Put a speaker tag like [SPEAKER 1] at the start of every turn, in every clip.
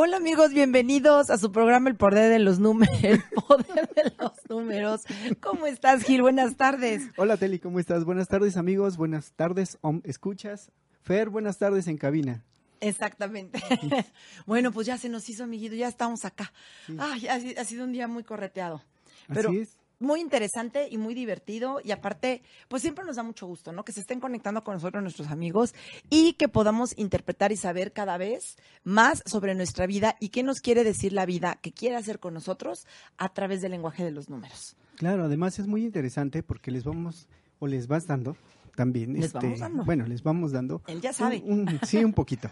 [SPEAKER 1] Hola amigos, bienvenidos a su programa El Poder de los Números. El Poder de los Números. ¿Cómo estás, Gil? Buenas tardes.
[SPEAKER 2] Hola, Teli, ¿cómo estás? Buenas tardes, amigos. Buenas tardes, escuchas. Fer, buenas tardes en cabina.
[SPEAKER 1] Exactamente. bueno, pues ya se nos hizo, amiguito, ya estamos acá. Ay, ha, ha sido un día muy correteado. Pero
[SPEAKER 2] Así es.
[SPEAKER 1] Muy interesante y muy divertido y aparte, pues siempre nos da mucho gusto, ¿no? Que se estén conectando con nosotros nuestros amigos y que podamos interpretar y saber cada vez más sobre nuestra vida y qué nos quiere decir la vida, que quiere hacer con nosotros a través del lenguaje de los números.
[SPEAKER 2] Claro, además es muy interesante porque les vamos, o les vas dando también.
[SPEAKER 1] Les
[SPEAKER 2] este,
[SPEAKER 1] vamos dando.
[SPEAKER 2] Bueno, les vamos dando.
[SPEAKER 1] Él ya sabe.
[SPEAKER 2] un- un- sí, un poquito.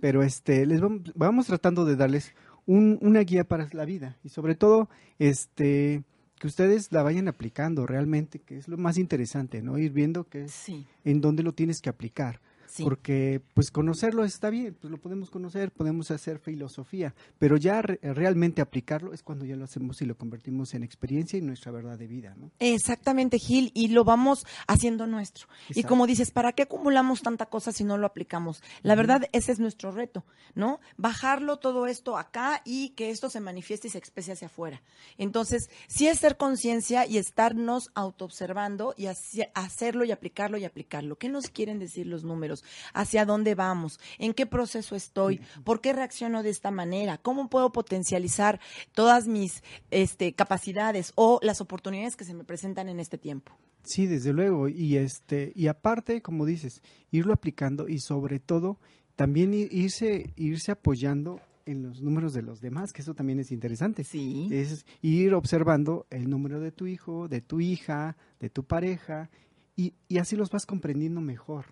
[SPEAKER 2] Pero este, les vamos, vamos tratando de darles un- una guía para la vida y sobre todo, este, que ustedes la vayan aplicando realmente, que es lo más interesante, ¿no? Ir viendo que
[SPEAKER 1] Sí,
[SPEAKER 2] en dónde lo tienes que aplicar.
[SPEAKER 1] Sí.
[SPEAKER 2] Porque, pues, conocerlo está bien, pues lo podemos conocer, podemos hacer filosofía, pero ya re- realmente aplicarlo es cuando ya lo hacemos y lo convertimos en experiencia y nuestra verdad de vida, ¿no?
[SPEAKER 1] Exactamente, Gil, y lo vamos haciendo nuestro. Y como dices, ¿para qué acumulamos tanta cosa si no lo aplicamos? La verdad, ese es nuestro reto, ¿no? Bajarlo todo esto acá y que esto se manifieste y se exprese hacia afuera. Entonces, sí es ser conciencia y estarnos autoobservando y hacerlo y aplicarlo y aplicarlo. ¿Qué nos quieren decir los números? ¿Hacia dónde vamos? ¿En qué proceso estoy? ¿Por qué reacciono de esta manera? ¿Cómo puedo potencializar todas mis este, capacidades o las oportunidades que se me presentan en este tiempo?
[SPEAKER 2] Sí, desde luego, y este, y aparte, como dices, irlo aplicando y sobre todo también irse, irse apoyando en los números de los demás, que eso también es interesante.
[SPEAKER 1] Sí.
[SPEAKER 2] Es ir observando el número de tu hijo, de tu hija, de tu pareja, y, y así los vas comprendiendo mejor.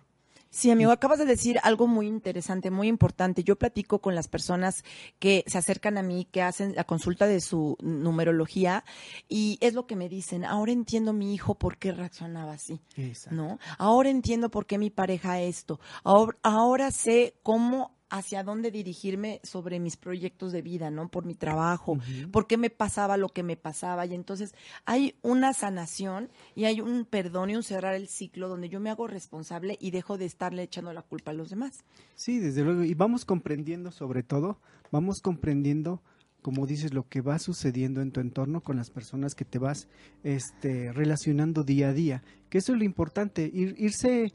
[SPEAKER 1] Sí, amigo, acabas de decir algo muy interesante, muy importante. Yo platico con las personas que se acercan a mí, que hacen la consulta de su numerología, y es lo que me dicen. Ahora entiendo mi hijo por qué reaccionaba así.
[SPEAKER 2] Exacto.
[SPEAKER 1] ¿no? Ahora entiendo por qué mi pareja esto. Ahora, ahora sé cómo hacia dónde dirigirme sobre mis proyectos de vida, ¿no? Por mi trabajo, por qué me pasaba lo que me pasaba. Y entonces hay una sanación y hay un perdón y un cerrar el ciclo donde yo me hago responsable y dejo de estarle echando la culpa a los demás.
[SPEAKER 2] Sí, desde luego. Y vamos comprendiendo sobre todo, vamos comprendiendo, como dices, lo que va sucediendo en tu entorno con las personas que te vas este, relacionando día a día. Que eso es lo importante, ir, irse,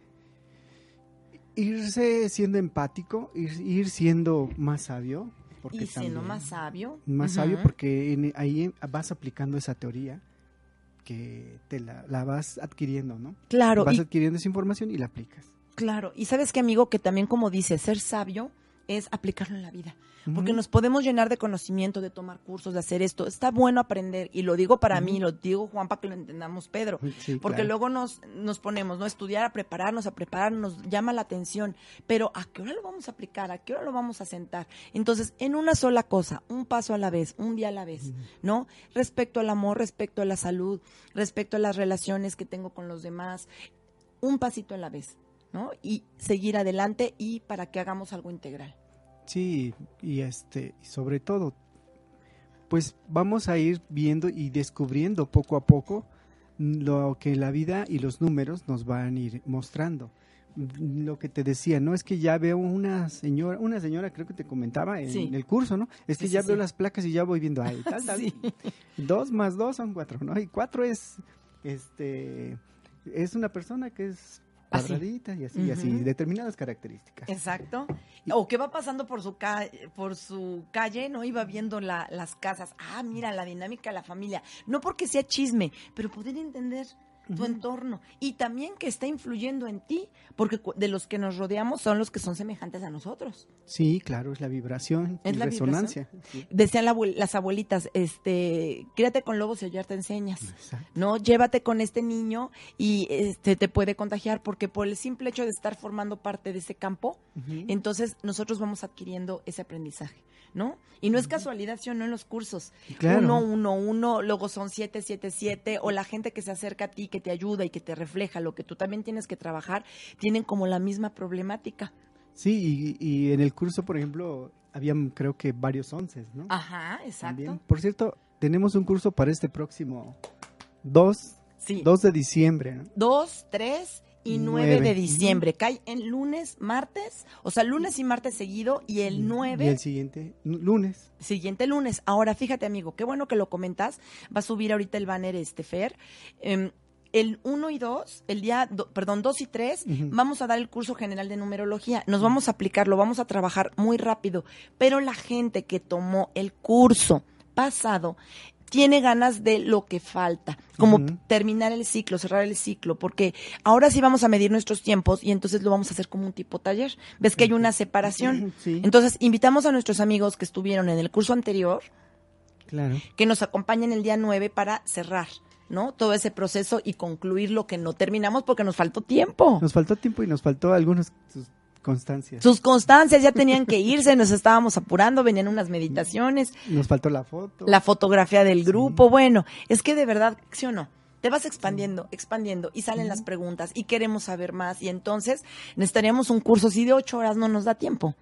[SPEAKER 2] irse siendo empático, ir, ir siendo más sabio. Porque
[SPEAKER 1] y siendo
[SPEAKER 2] también-
[SPEAKER 1] más sabio.
[SPEAKER 2] Más sabio porque en- ahí vas aplicando esa teoría que te la, la vas adquiriendo, ¿no?
[SPEAKER 1] Claro,
[SPEAKER 2] Vas
[SPEAKER 1] y-
[SPEAKER 2] adquiriendo esa información y la aplicas.
[SPEAKER 1] Claro, y sabes que amigo, que también como dice, ser sabio es aplicarlo en la vida. Porque nos podemos llenar de conocimiento, de tomar cursos, de hacer esto. Está bueno aprender, y lo digo para mí, lo digo Juan para que lo entendamos Pedro.
[SPEAKER 2] Sí,
[SPEAKER 1] Porque
[SPEAKER 2] claro.
[SPEAKER 1] luego nos, nos ponemos, ¿no? A estudiar, a prepararnos, a prepararnos, llama la atención. Pero ¿a qué hora lo vamos a aplicar? ¿A qué hora lo vamos a sentar? Entonces, en una sola cosa, un paso a la vez, un día a la vez, ¿no? Respecto al amor, respecto a la salud, respecto a las relaciones que tengo con los demás, un pasito a la vez, ¿no? Y seguir adelante y para que hagamos algo integral.
[SPEAKER 2] Sí, y este, sobre todo, pues vamos a ir viendo y descubriendo poco a poco lo que la vida y los números nos van a ir mostrando. lo que te decía, ¿no? Es que ya veo una señora, una señora creo que te comentaba en
[SPEAKER 1] Sí.
[SPEAKER 2] el curso, ¿no? Es que
[SPEAKER 1] Sí,
[SPEAKER 2] ya
[SPEAKER 1] sí,
[SPEAKER 2] veo las placas y ya voy viendo, ay, tal. Dos más dos son cuatro, ¿no? Y cuatro es, este, es una persona que es
[SPEAKER 1] Así.
[SPEAKER 2] y así, y así,
[SPEAKER 1] Ujú.
[SPEAKER 2] determinadas características.
[SPEAKER 1] Exacto. O que va pasando por su ca- por su calle, ¿no? Iba viendo la- las casas. Ah, mira, la dinámica de la familia. No porque sea chisme, pero poder entender tu entorno. Y también que está influyendo en ti, porque de los que nos rodeamos son los que son semejantes a nosotros.
[SPEAKER 2] Sí, claro, es la vibración
[SPEAKER 1] Es
[SPEAKER 2] y
[SPEAKER 1] la
[SPEAKER 2] resonancia. Sí.
[SPEAKER 1] Decían la abuel- las abuelitas, este, críate con lobos y ayer te enseñas.
[SPEAKER 2] Exacto.
[SPEAKER 1] ¿no? Llévate con este niño y este te puede contagiar porque por el simple hecho de estar formando parte de ese campo, entonces nosotros vamos adquiriendo ese aprendizaje, ¿no? Y no es casualidad, ¿sí o no? En los cursos.
[SPEAKER 2] Claro.
[SPEAKER 1] Uno, uno, uno, luego son siete, siete, siete, o la gente que se acerca a ti, que te ayuda y que te refleja lo que tú también tienes que trabajar, tienen como la misma problemática.
[SPEAKER 2] Sí, y, y en el curso, por ejemplo, habían creo que varios once, ¿no?
[SPEAKER 1] Ajá, exacto.
[SPEAKER 2] También. Por cierto, tenemos un curso para este próximo 2,
[SPEAKER 1] Sí.
[SPEAKER 2] 2 de diciembre, ¿no?
[SPEAKER 1] 2, 3 y
[SPEAKER 2] Y
[SPEAKER 1] 9
[SPEAKER 2] nueve.
[SPEAKER 1] de diciembre. Cae en lunes, martes, o sea, lunes y martes seguido y el 9
[SPEAKER 2] Y el siguiente, lunes.
[SPEAKER 1] siguiente lunes. Ahora, fíjate, amigo, qué bueno que lo comentas. Va a subir ahorita el banner este Fer. Em, el 1 y 2, el día, do- perdón, 2 y 3,
[SPEAKER 2] Ujú.
[SPEAKER 1] vamos a dar el curso general de numerología. Nos vamos a aplicar, lo vamos a trabajar muy rápido. Pero la gente que tomó el curso pasado tiene ganas de lo que falta, como terminar el ciclo, cerrar el ciclo, porque ahora sí vamos a medir nuestros tiempos y entonces lo vamos a hacer como un tipo taller. ¿Ves que hay una separación?
[SPEAKER 2] Sí,
[SPEAKER 1] Entonces, invitamos a nuestros amigos que estuvieron en el curso anterior
[SPEAKER 2] claro.
[SPEAKER 1] que nos acompañen el día 9 para cerrar, ¿no? Todo ese proceso y concluir lo que no terminamos porque nos faltó tiempo.
[SPEAKER 2] Nos faltó tiempo y nos faltó algunas sus constancias.
[SPEAKER 1] Sus constancias ya tenían que irse, nos estábamos apurando, venían unas meditaciones,
[SPEAKER 2] Nos faltó la foto.
[SPEAKER 1] la fotografía del grupo. Bueno, es que de verdad, ¿sí o no? Te vas expandiendo, expandiendo y salen las preguntas y queremos saber más y entonces necesitaríamos un curso. Si de ocho horas no nos da tiempo.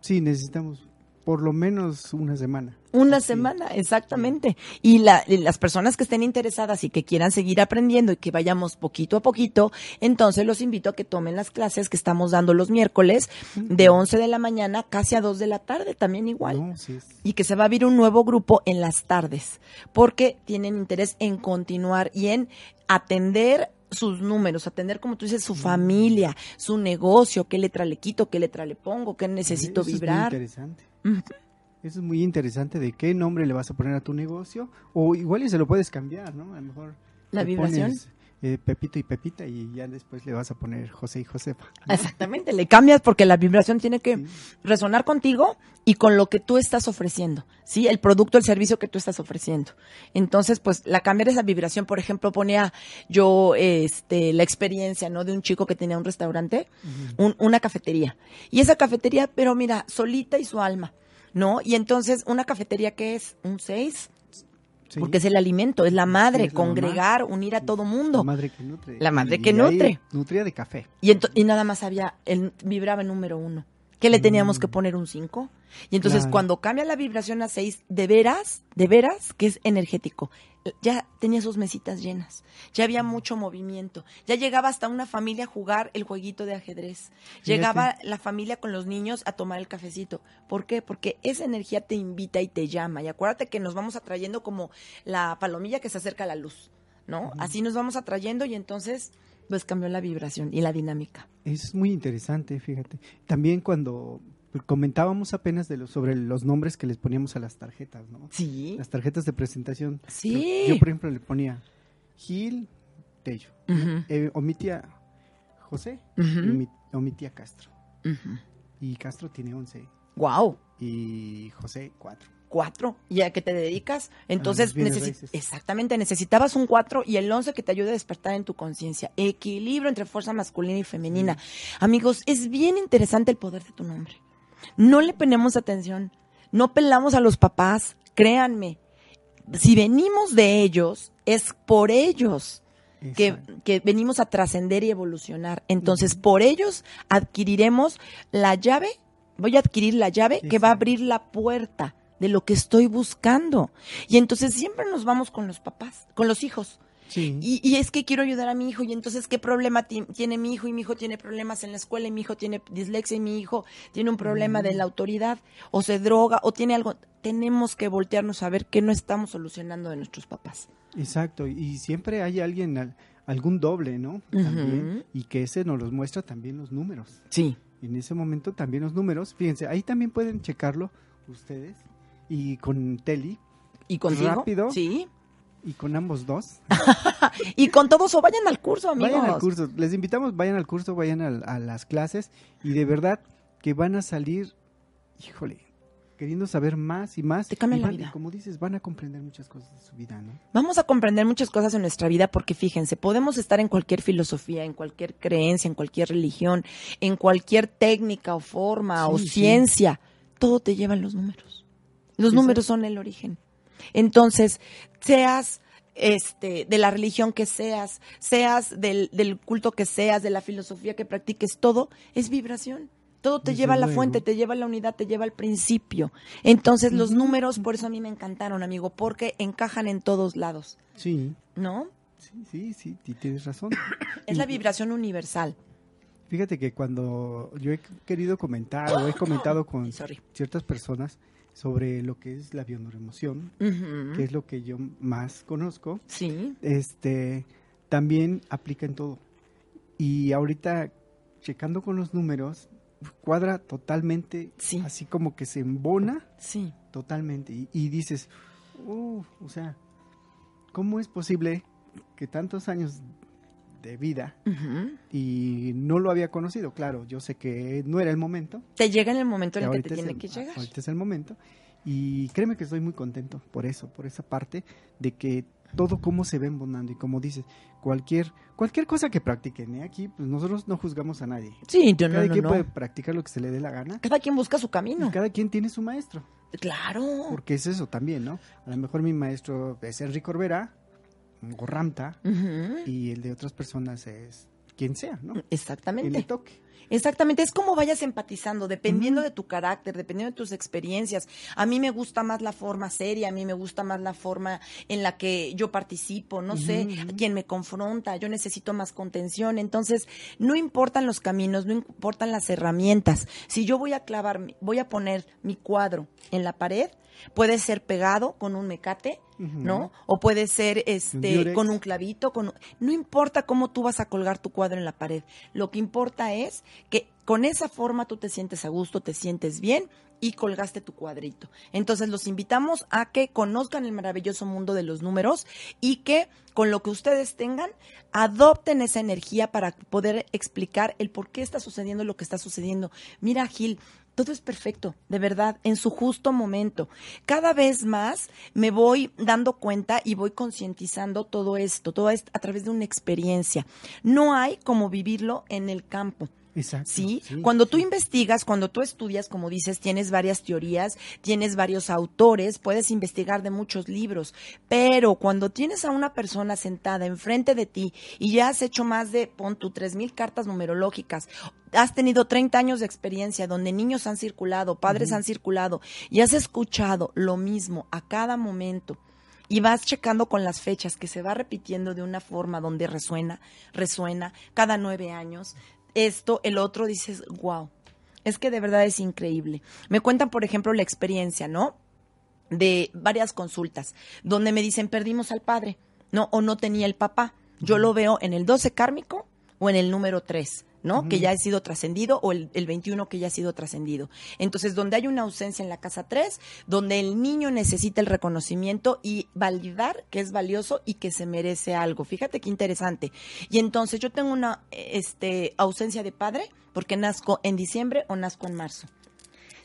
[SPEAKER 2] Sí, necesitamos por lo menos una semana.
[SPEAKER 1] Una semana, exactamente. Y, la- y las personas que estén interesadas y que quieran seguir aprendiendo y que vayamos poquito a poquito, entonces los invito a que tomen las clases que estamos dando los miércoles de 11 de la mañana casi a 2 de la tarde, también igual.
[SPEAKER 2] No, sí
[SPEAKER 1] Y que se va a abrir un nuevo grupo en las tardes, porque tienen interés en continuar y en atender sus números, atender, como tú dices, su familia, su negocio, qué letra le quito, qué letra le pongo, qué necesito
[SPEAKER 2] Eso
[SPEAKER 1] vibrar.
[SPEAKER 2] Es muy interesante. Eso es muy interesante de qué nombre le vas a poner a tu negocio o igual y se lo puedes cambiar, ¿no? A lo mejor
[SPEAKER 1] La vibración.
[SPEAKER 2] pones, eh, Pepito y Pepita y ya después le vas a poner José y Josefa. ¿no?
[SPEAKER 1] Exactamente, le cambias porque la vibración tiene que
[SPEAKER 2] Sí.
[SPEAKER 1] resonar contigo y con lo que tú estás ofreciendo, ¿sí? El producto, el servicio que tú estás ofreciendo. Entonces, pues, la cambiar esa vibración, por ejemplo, ponía yo este la experiencia, ¿no? De un chico que tenía un restaurante, un- una cafetería. Y esa cafetería, pero mira, solita y su alma, ¿no? Y entonces, una cafetería que es un 6,
[SPEAKER 2] Sí.
[SPEAKER 1] porque es el alimento, es la madre,
[SPEAKER 2] es la mamá.
[SPEAKER 1] congregar, unir a todo mundo.
[SPEAKER 2] La madre que nutre.
[SPEAKER 1] La madre
[SPEAKER 2] Y
[SPEAKER 1] que nutre.
[SPEAKER 2] Nutría de café.
[SPEAKER 1] Y, y nada más había, el, vibraba en número uno. ¿Qué le teníamos que poner un 5? Y entonces
[SPEAKER 2] Claro.
[SPEAKER 1] cuando cambia la vibración a 6, de veras, de veras, que es energético, ya tenía sus mesitas llenas, ya había mucho movimiento, ya llegaba hasta una familia a jugar el jueguito de ajedrez, llegaba la familia con los niños a tomar el cafecito. ¿Por qué? Porque esa energía te invita y te llama. Y acuérdate que nos vamos atrayendo como la palomilla que se acerca a la luz, ¿no? Así nos vamos atrayendo y entonces pues cambió la vibración y la dinámica.
[SPEAKER 2] Es muy interesante, fíjate. También cuando comentábamos apenas de lo, sobre los nombres que les poníamos a las tarjetas, ¿no?
[SPEAKER 1] Sí.
[SPEAKER 2] Las tarjetas de presentación.
[SPEAKER 1] Sí.
[SPEAKER 2] Yo, por ejemplo, le ponía Gil Tello.
[SPEAKER 1] Ujú,
[SPEAKER 2] Eh, omitía José
[SPEAKER 1] Ujú.
[SPEAKER 2] y omi- omitía Castro. Y Castro tiene 11
[SPEAKER 1] Guau,
[SPEAKER 2] y José 4.
[SPEAKER 1] cuatro. ¿Y a qué te dedicas? Entonces, necesi- exactamente, necesitabas un cuatro y el once que te ayude a despertar en tu conciencia. Equilibrio entre fuerza masculina y femenina. Amigos, es bien interesante el poder de tu nombre. No le ponemos atención. No pelamos a los papás. Créanme. Si venimos de ellos, es por ellos. que, que venimos a trascender y evolucionar. Entonces, por ellos adquiriremos la llave, voy a adquirir la llave que va a abrir la puerta de lo que estoy buscando. Y entonces siempre nos vamos con los papás, con los hijos.
[SPEAKER 2] Sí.
[SPEAKER 1] Y, y es que quiero ayudar a mi hijo y entonces qué problema ti- tiene mi hijo y mi hijo tiene problemas en la escuela y mi hijo tiene dislexia y mi hijo tiene un problema de la autoridad o se droga o tiene algo. Tenemos que voltearnos a ver qué no estamos solucionando de nuestros papás.
[SPEAKER 2] Exacto, y siempre hay alguien, al- algún doble, ¿no? También, y que ese nos los muestra también los números.
[SPEAKER 1] Sí.
[SPEAKER 2] En ese momento también los números, fíjense, ahí también pueden checarlo ustedes y con Teli
[SPEAKER 1] ¿Y contigo?
[SPEAKER 2] Rápido.
[SPEAKER 1] Sí.
[SPEAKER 2] Y con ambos dos.
[SPEAKER 1] Y con todos o vayan al curso, amigos.
[SPEAKER 2] Vayan al curso, les invitamos, vayan al curso, vayan al- a, las clases y de verdad que van a salir, híjole, queriendo saber más y más.
[SPEAKER 1] Te cambia
[SPEAKER 2] y
[SPEAKER 1] la vida.
[SPEAKER 2] como dices, van a comprender muchas cosas de su vida, ¿no?
[SPEAKER 1] Vamos a comprender muchas cosas en nuestra vida porque fíjense, podemos estar en cualquier filosofía, en cualquier creencia, en cualquier religión, en cualquier técnica o forma o
[SPEAKER 2] Sí,
[SPEAKER 1] ciencia. Todo te lleva a los números. Los números son el origen. Entonces, seas este de la religión que seas, seas del, del culto que seas, de la filosofía que practiques, todo es vibración. Todo te
[SPEAKER 2] Desde
[SPEAKER 1] lleva a la fuente, te lleva a la unidad, te lleva al principio. Entonces, los números, por eso a mí me encantaron, amigo, porque encajan en todos lados,
[SPEAKER 2] Sí,
[SPEAKER 1] ¿no?
[SPEAKER 2] sí, sí, sí, tienes razón.
[SPEAKER 1] Es la vibración universal.
[SPEAKER 2] Fíjate que cuando yo he querido comentar o he comentado con
[SPEAKER 1] Sorry.
[SPEAKER 2] ciertas personas sobre lo que es la bioneuroemoción,
[SPEAKER 1] Ujú.
[SPEAKER 2] que es lo que yo más conozco,
[SPEAKER 1] Sí,
[SPEAKER 2] este también aplica en todo. Y ahorita checando con los números cuadra totalmente
[SPEAKER 1] Sí.
[SPEAKER 2] así como que se embona
[SPEAKER 1] sí.
[SPEAKER 2] totalmente y, y dices, "Uh, o sea, ¿cómo es posible que tantos años de vida y no lo había conocido? Claro, yo sé que no era el momento.
[SPEAKER 1] Te llega en el momento en el que te tiene
[SPEAKER 2] el-
[SPEAKER 1] que llegar.
[SPEAKER 2] Ahorita es el momento. Y créeme que estoy muy contento por eso, por esa parte de que todo cómo se va embonando y como dices, cualquier cualquier cosa que practiquen, ¿eh? aquí pues nosotros no juzgamos a nadie.
[SPEAKER 1] Sí, no,
[SPEAKER 2] cada
[SPEAKER 1] no,
[SPEAKER 2] quien
[SPEAKER 1] no.
[SPEAKER 2] puede practicar lo que se le dé la gana
[SPEAKER 1] Cada quien busca su
[SPEAKER 2] y
[SPEAKER 1] camino.
[SPEAKER 2] cada quien tiene su maestro.
[SPEAKER 1] Claro.
[SPEAKER 2] Porque es eso también, ¿no? A lo mejor mi maestro es Enrique Orbera,
[SPEAKER 1] Ujú.
[SPEAKER 2] y el de otras personas es quien sea, ¿no?
[SPEAKER 1] Exactamente.
[SPEAKER 2] toque.
[SPEAKER 1] Exactamente, es como vayas empatizando, dependiendo de tu carácter, dependiendo de tus experiencias. A mí me gusta más la forma seria, a mí me gusta más la forma en la que yo participo, no sé,
[SPEAKER 2] ujú.
[SPEAKER 1] quien me confronta, yo necesito más contención. Entonces, no importan los caminos, no importan las herramientas. Si yo voy a clavar, voy a poner mi cuadro en la pared, puede ser pegado con un mecate. ¿no? O puede ser este con un clavito, con no importa cómo tú vas a colgar tu cuadro en la pared. Lo que importa es que con esa forma tú te sientes a gusto, te sientes bien y colgaste tu cuadrito. Entonces los invitamos a que conozcan el maravilloso mundo de los números y que con lo que ustedes tengan adopten esa energía para poder explicar el por qué está sucediendo lo que está sucediendo. Mira, Gil, todo es perfecto, de verdad, en su justo momento. Cada vez más me voy dando cuenta y voy concientizando todo esto, todo esto a través de una experiencia. No hay como vivirlo en el campo.
[SPEAKER 2] Exacto.
[SPEAKER 1] ¿Sí? Cuando tú investigas, cuando tú estudias, como dices, tienes varias teorías, tienes varios autores, puedes investigar de muchos libros, pero cuando tienes a una persona sentada enfrente de ti y ya has hecho más de, pon tu tres mil cartas numerológicas, has tenido 30 años de experiencia donde niños han circulado, padres han circulado y has escuchado lo mismo a cada momento y vas checando con las fechas que se va repitiendo de una forma donde resuena, resuena cada nueve años, esto, el otro, dices, wow, es que de verdad es increíble. Me cuentan, por ejemplo, la experiencia, ¿no? De varias consultas, donde me dicen, perdimos al padre, ¿no? O no tenía el papá. Yo lo veo en el 12 kármico o en el número 3, ¿no? Que ya ha sido trascendido o el, el 21 que ya ha sido trascendido. Entonces, donde hay una ausencia en la casa 3, donde el niño necesita el reconocimiento y validar que es valioso y que se merece algo. Fíjate qué interesante. Y entonces yo tengo una este, ausencia de padre porque nazco en diciembre o nazco en marzo.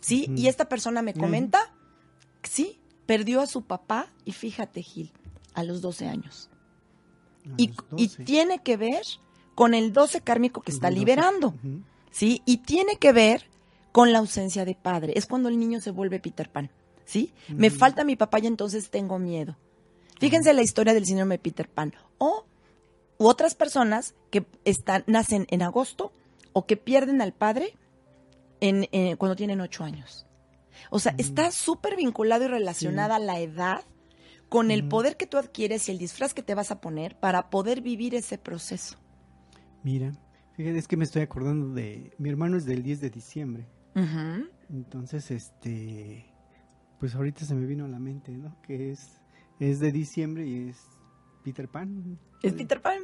[SPEAKER 1] ¿Sí? Y esta persona me
[SPEAKER 2] Ujú.
[SPEAKER 1] comenta, sí, perdió a su papá y fíjate, Gil, a los 12 años.
[SPEAKER 2] A
[SPEAKER 1] Y,
[SPEAKER 2] los
[SPEAKER 1] y
[SPEAKER 2] 12.
[SPEAKER 1] tiene que ver con el 12 kármico que está
[SPEAKER 2] Los 12.
[SPEAKER 1] liberando. ¿sí? Y tiene que ver con la ausencia de padre. Es cuando el niño se vuelve Peter Pan, ¿sí? Me
[SPEAKER 2] Ujú.
[SPEAKER 1] falta mi papá y entonces tengo miedo. Fíjense la historia del síndrome de Peter Pan. O u otras personas que están, nacen en agosto o que pierden al padre en, eh, cuando tienen ocho años. O sea, está súper vinculado y relacionada la edad con el poder que tú adquieres y el disfraz que te vas a poner para poder vivir ese proceso.
[SPEAKER 2] Mira, fíjate, es que me estoy acordando de... Mi hermano es del 10 de diciembre.
[SPEAKER 1] Ujú.
[SPEAKER 2] Entonces, este... Pues ahorita se me vino a la mente, ¿no? Que es, es de diciembre y es Peter Pan.
[SPEAKER 1] Es Peter Pan.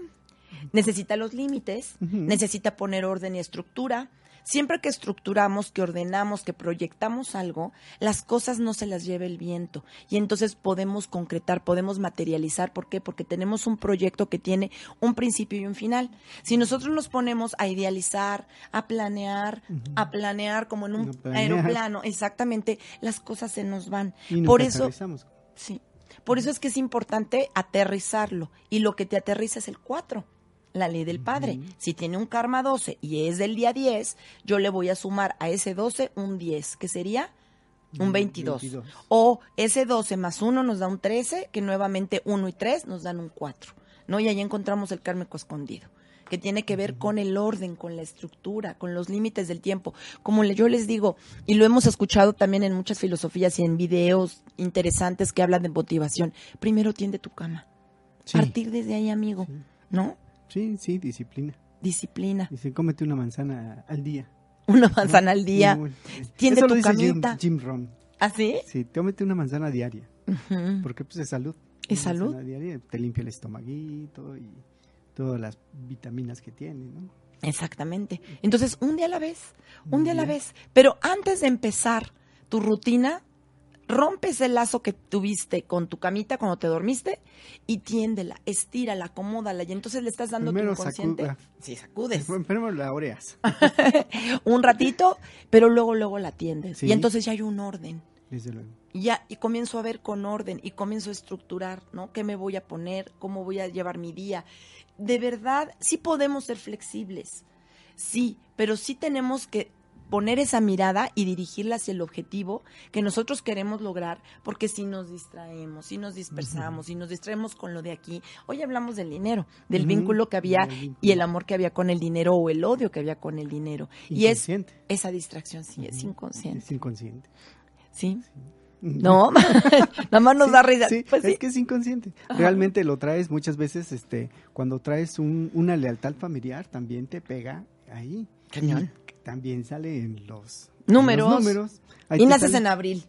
[SPEAKER 1] Necesita los límites, necesita poner orden y estructura. Siempre que estructuramos, que ordenamos, que proyectamos algo, las cosas no se las lleva el viento. Y entonces podemos concretar, podemos materializar. ¿Por qué? Porque tenemos un proyecto que tiene un principio y un final. Si nosotros nos ponemos a idealizar, a planear, a planear como en un aeroplano, exactamente, las cosas se nos van.
[SPEAKER 2] Y
[SPEAKER 1] Por eso. Sí. Por eso es que es importante aterrizarlo. Y lo que te aterriza es el 4, la ley del padre. Si tiene un karma 12 y es del día 10, yo le voy a sumar a ese 12 un 10, que sería un
[SPEAKER 2] Mm,
[SPEAKER 1] 22.
[SPEAKER 2] 22.
[SPEAKER 1] O ese 12 más 1 nos da un 13, que nuevamente 1 y 3 nos dan un 4. ¿no? Y ahí encontramos el kármico escondido que tiene que ver con el orden, con la estructura, con los límites del tiempo. Como yo les digo, y lo hemos escuchado también en muchas filosofías y en videos interesantes que hablan de motivación, primero tiende tu cama.
[SPEAKER 2] Sí.
[SPEAKER 1] Partir desde ahí, amigo, ¿no?
[SPEAKER 2] Sí, sí, disciplina.
[SPEAKER 1] Disciplina.
[SPEAKER 2] Dice, cómete una manzana al día.
[SPEAKER 1] Una manzana al día. Tiende
[SPEAKER 2] Eso
[SPEAKER 1] tu
[SPEAKER 2] lo dice Jim-
[SPEAKER 1] camita.
[SPEAKER 2] Jim, Rohn.
[SPEAKER 1] ¿Así?
[SPEAKER 2] Sí, tómate una manzana diaria. Porque pues es salud.
[SPEAKER 1] Es
[SPEAKER 2] Una
[SPEAKER 1] salud.
[SPEAKER 2] diaria te limpia el estomaguito y todas las vitaminas que tiene, ¿no?
[SPEAKER 1] Exactamente. Entonces, un día a la vez, un
[SPEAKER 2] Un
[SPEAKER 1] día a la vez. Pero antes de empezar tu rutina, rompes el lazo que tuviste con tu camita cuando te dormiste y tiéndela, estírala, acomódala y entonces le estás dando
[SPEAKER 2] Primero
[SPEAKER 1] tu inconsciente.
[SPEAKER 2] sacuda.
[SPEAKER 1] Sí, sacudes.
[SPEAKER 2] Primero la oreas,
[SPEAKER 1] un ratito, pero luego luego la tiendes
[SPEAKER 2] Sí.
[SPEAKER 1] y entonces ya hay un orden.
[SPEAKER 2] desde luego.
[SPEAKER 1] Y ya y comienzo a ver con orden y comienzo a estructurar, ¿no? ¿Qué me voy a poner? ¿Cómo voy a llevar mi día? De verdad, sí podemos ser flexibles. Sí, pero sí tenemos que poner esa mirada y dirigirla hacia el objetivo que nosotros queremos lograr, porque si nos distraemos, si nos dispersamos, si nos distraemos con lo de aquí, hoy hablamos del dinero, del vínculo que había y el amor que había con el dinero o el odio que había con el dinero. Y es esa distracción, sí, es inconsciente,
[SPEAKER 2] Es inconsciente.
[SPEAKER 1] ¿sí? No, nada más nos
[SPEAKER 2] Sí,
[SPEAKER 1] da risa.
[SPEAKER 2] sí,
[SPEAKER 1] Pues
[SPEAKER 2] es que es inconsciente. Realmente lo traes muchas veces, este, cuando traes un- una lealtad familiar, también te pega ahí.
[SPEAKER 1] Cañón.
[SPEAKER 2] Y también sale en los
[SPEAKER 1] Números.
[SPEAKER 2] en los números. Ahí
[SPEAKER 1] Y naces
[SPEAKER 2] sale-
[SPEAKER 1] en abril.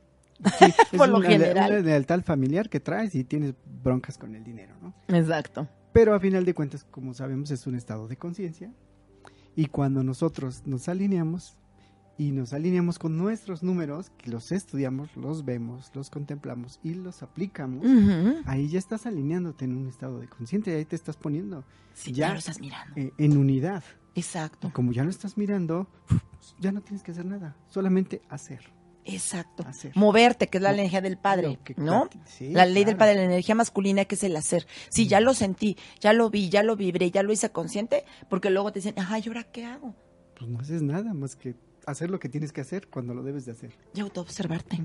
[SPEAKER 2] sí,
[SPEAKER 1] por lo
[SPEAKER 2] una,
[SPEAKER 1] general.
[SPEAKER 2] una lealtad familiar que traes y tienes broncas con el dinero, ¿no?
[SPEAKER 1] Exacto.
[SPEAKER 2] Pero a final de cuentas, como sabemos, es un estado de conciencia. Y cuando nosotros nos alineamos y nos alineamos con nuestros números, que los estudiamos, los vemos, los contemplamos y los aplicamos, ahí ya estás alineándote en un estado de conciencia y ahí te estás poniendo
[SPEAKER 1] Sí,
[SPEAKER 2] Ya.
[SPEAKER 1] ya lo estás mirando.
[SPEAKER 2] eh, en unidad.
[SPEAKER 1] Exacto,
[SPEAKER 2] como ya lo estás mirando, ya no tienes que hacer nada, solamente hacer.
[SPEAKER 1] exacto.
[SPEAKER 2] Hacer.
[SPEAKER 1] Moverte, que es la energía del padre,
[SPEAKER 2] que-
[SPEAKER 1] ¿no?
[SPEAKER 2] Sí,
[SPEAKER 1] la ley del padre, la energía masculina, que es el hacer. Sí, ya lo sentí, ya lo vi, ya lo vibré, ya lo hice consciente, porque luego te dicen, ajá, ¿y ahora qué hago?
[SPEAKER 2] Pues no haces nada más que hacer lo que tienes que hacer cuando lo debes de hacer.
[SPEAKER 1] Y autoobservarte,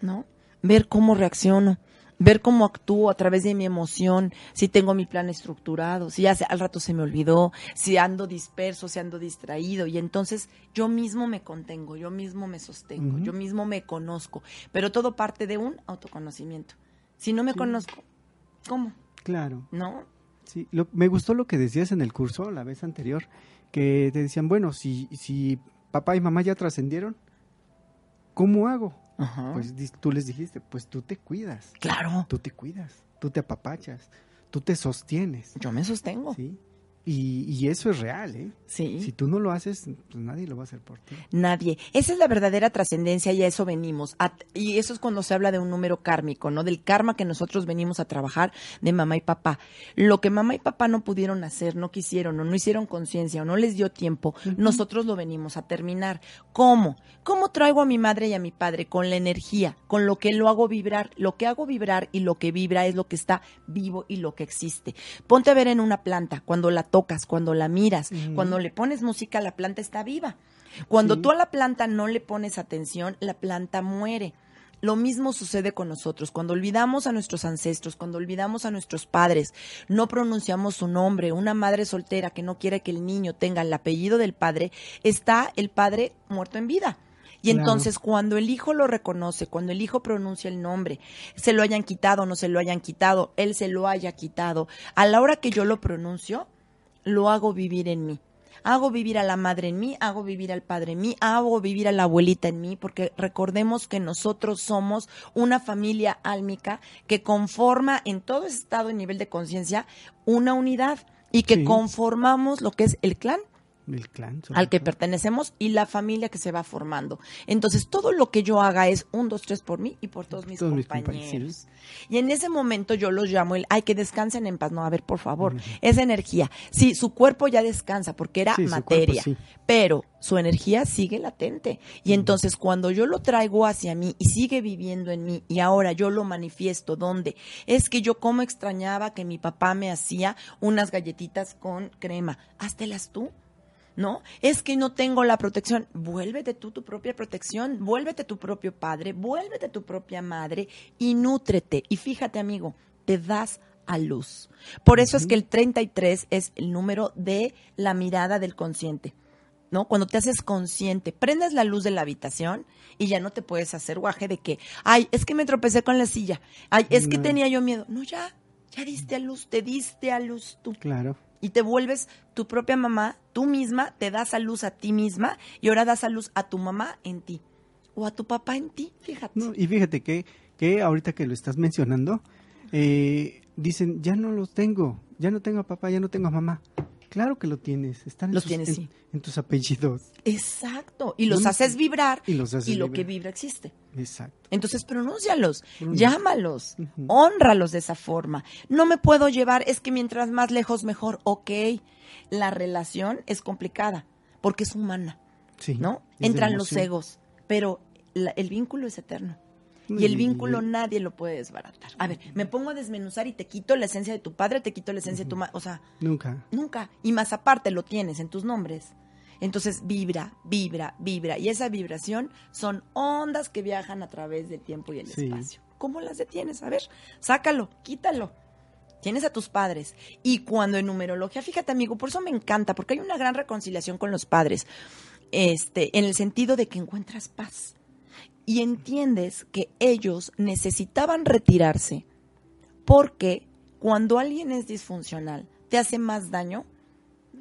[SPEAKER 1] ¿no? Ver cómo reacciono, ver cómo actúo a través de mi emoción, si tengo mi plan estructurado, si ya se- al rato se me olvidó, si ando disperso, si ando distraído. Y entonces yo mismo me contengo, yo mismo me sostengo, yo mismo me conozco. Pero todo parte de un autoconocimiento. Si no me
[SPEAKER 2] Sí.
[SPEAKER 1] conozco, ¿cómo?
[SPEAKER 2] Claro.
[SPEAKER 1] ¿No?
[SPEAKER 2] Sí, lo- me gustó lo que decías en el curso la vez anterior, que te decían, bueno, si, si papá y mamá ya trascendieron, ¿cómo hago?
[SPEAKER 1] Ajá.
[SPEAKER 2] Pues tú les dijiste, pues tú te cuidas,
[SPEAKER 1] claro,
[SPEAKER 2] tú te cuidas, tú te apapachas, tú te sostienes,
[SPEAKER 1] yo me sostengo.
[SPEAKER 2] ¿sí? Y, y eso es real, ¿eh?
[SPEAKER 1] Sí.
[SPEAKER 2] Si tú no lo haces, pues nadie lo va a hacer por ti.
[SPEAKER 1] Nadie. Esa es la verdadera trascendencia y a eso venimos. A- y eso es cuando se habla de un número kármico, ¿no? Del karma que nosotros venimos a trabajar de mamá y papá. Lo que mamá y papá no pudieron hacer, no quisieron o no hicieron conciencia o no les dio tiempo, nosotros lo venimos a terminar. ¿Cómo? ¿Cómo traigo a mi madre y a mi padre? Con la energía, con lo que lo hago vibrar. Lo que hago vibrar y lo que vibra es lo que está vivo y lo que existe. Ponte a ver en una planta, cuando la tocas, cuando la miras, cuando le pones música, la planta está viva. Cuando
[SPEAKER 2] Sí.
[SPEAKER 1] tú a la planta no le pones atención, la planta muere. Lo mismo sucede con nosotros. Cuando olvidamos a nuestros ancestros, cuando olvidamos a nuestros padres, no pronunciamos su nombre, una madre soltera que no quiere que el niño tenga el apellido del padre, está el padre muerto en vida. Y
[SPEAKER 2] Claro.
[SPEAKER 1] entonces cuando el hijo lo reconoce, cuando el hijo pronuncia el nombre, se lo hayan quitado no se lo hayan quitado, él se lo haya quitado, a la hora que yo lo pronuncio, lo hago vivir en mí. Hago vivir a la madre en mí, hago vivir al padre en mí, hago vivir a la abuelita en mí, porque recordemos que nosotros somos una familia álmica que conforma en todo ese estado y nivel de conciencia una unidad y que
[SPEAKER 2] Sí.
[SPEAKER 1] conformamos lo que es el clan
[SPEAKER 2] El clan.
[SPEAKER 1] al que pertenecemos y la familia que se va formando. Entonces, todo lo que yo haga es un, dos, tres por mí y por todos mis
[SPEAKER 2] Todos mis
[SPEAKER 1] compañeros. Y en ese momento yo los llamo el, ay, que descansen en paz. No, a ver, por favor, esa energía. Sí, su cuerpo ya descansa porque era
[SPEAKER 2] Sí, su
[SPEAKER 1] materia,
[SPEAKER 2] cuerpo sí.
[SPEAKER 1] pero su energía sigue latente. Y entonces, cuando yo lo traigo hacia mí y sigue viviendo en mí y ahora yo lo manifiesto, ¿dónde? Es que yo como extrañaba que mi papá me hacía unas galletitas con crema. Háztelas tú. ¿No? Es que no tengo la protección. Vuélvete tú tu propia protección, vuélvete tu propio padre, vuélvete tu propia madre y nútrete. Y fíjate, amigo, te das a luz. Por eso es que el 33 es el número de la mirada del consciente. ¿No? Cuando te haces consciente, prendes la luz de la habitación y ya no te puedes hacer guaje de que, ay, es que me tropecé con la silla, ay, es que tenía yo miedo. No, ya, ya diste a luz, te diste a luz tú
[SPEAKER 2] Claro.
[SPEAKER 1] Y te vuelves tu propia mamá, tú misma, te das a luz a ti misma y ahora das a luz a tu mamá en ti o a tu papá en ti, fíjate.
[SPEAKER 2] No, y fíjate que, que ahorita que lo estás mencionando, eh, dicen, ya no los tengo, ya no tengo a papá, ya no tengo a mamá. Claro que lo tienes, están en, tus,
[SPEAKER 1] tienes,
[SPEAKER 2] en-
[SPEAKER 1] sí.
[SPEAKER 2] en tus apellidos.
[SPEAKER 1] Exacto, y los
[SPEAKER 2] ¿Dónde-
[SPEAKER 1] haces vibrar
[SPEAKER 2] y los haces
[SPEAKER 1] lo
[SPEAKER 2] vibrar.
[SPEAKER 1] que vibra existe.
[SPEAKER 2] Exacto.
[SPEAKER 1] Entonces pronúncialos,
[SPEAKER 2] Pronuncia.
[SPEAKER 1] llámalos, honralos de esa forma. No me puedo llevar, es que mientras más lejos mejor, ok. La relación es complicada porque es humana,
[SPEAKER 2] Sí.
[SPEAKER 1] ¿no?
[SPEAKER 2] es
[SPEAKER 1] Entran los egos, pero la- el vínculo es eterno. Y el vínculo nadie lo puede desbaratar. A ver, me pongo a desmenuzar y te quito la esencia de tu padre, te quito la esencia de tu madre. O sea,
[SPEAKER 2] Nunca.
[SPEAKER 1] nunca. Y más aparte lo tienes en tus nombres. Entonces vibra, vibra, vibra. Y esa vibración son ondas que viajan a través del tiempo y el
[SPEAKER 2] Sí.
[SPEAKER 1] espacio. ¿Cómo las detienes? A ver, sácalo, quítalo. Tienes a tus padres. Y cuando en numerología, fíjate amigo, por eso me encanta, porque hay una gran reconciliación con los padres. Este, en el sentido de que encuentras paz. Y entiendes que ellos necesitaban retirarse porque cuando alguien es disfuncional te hace más daño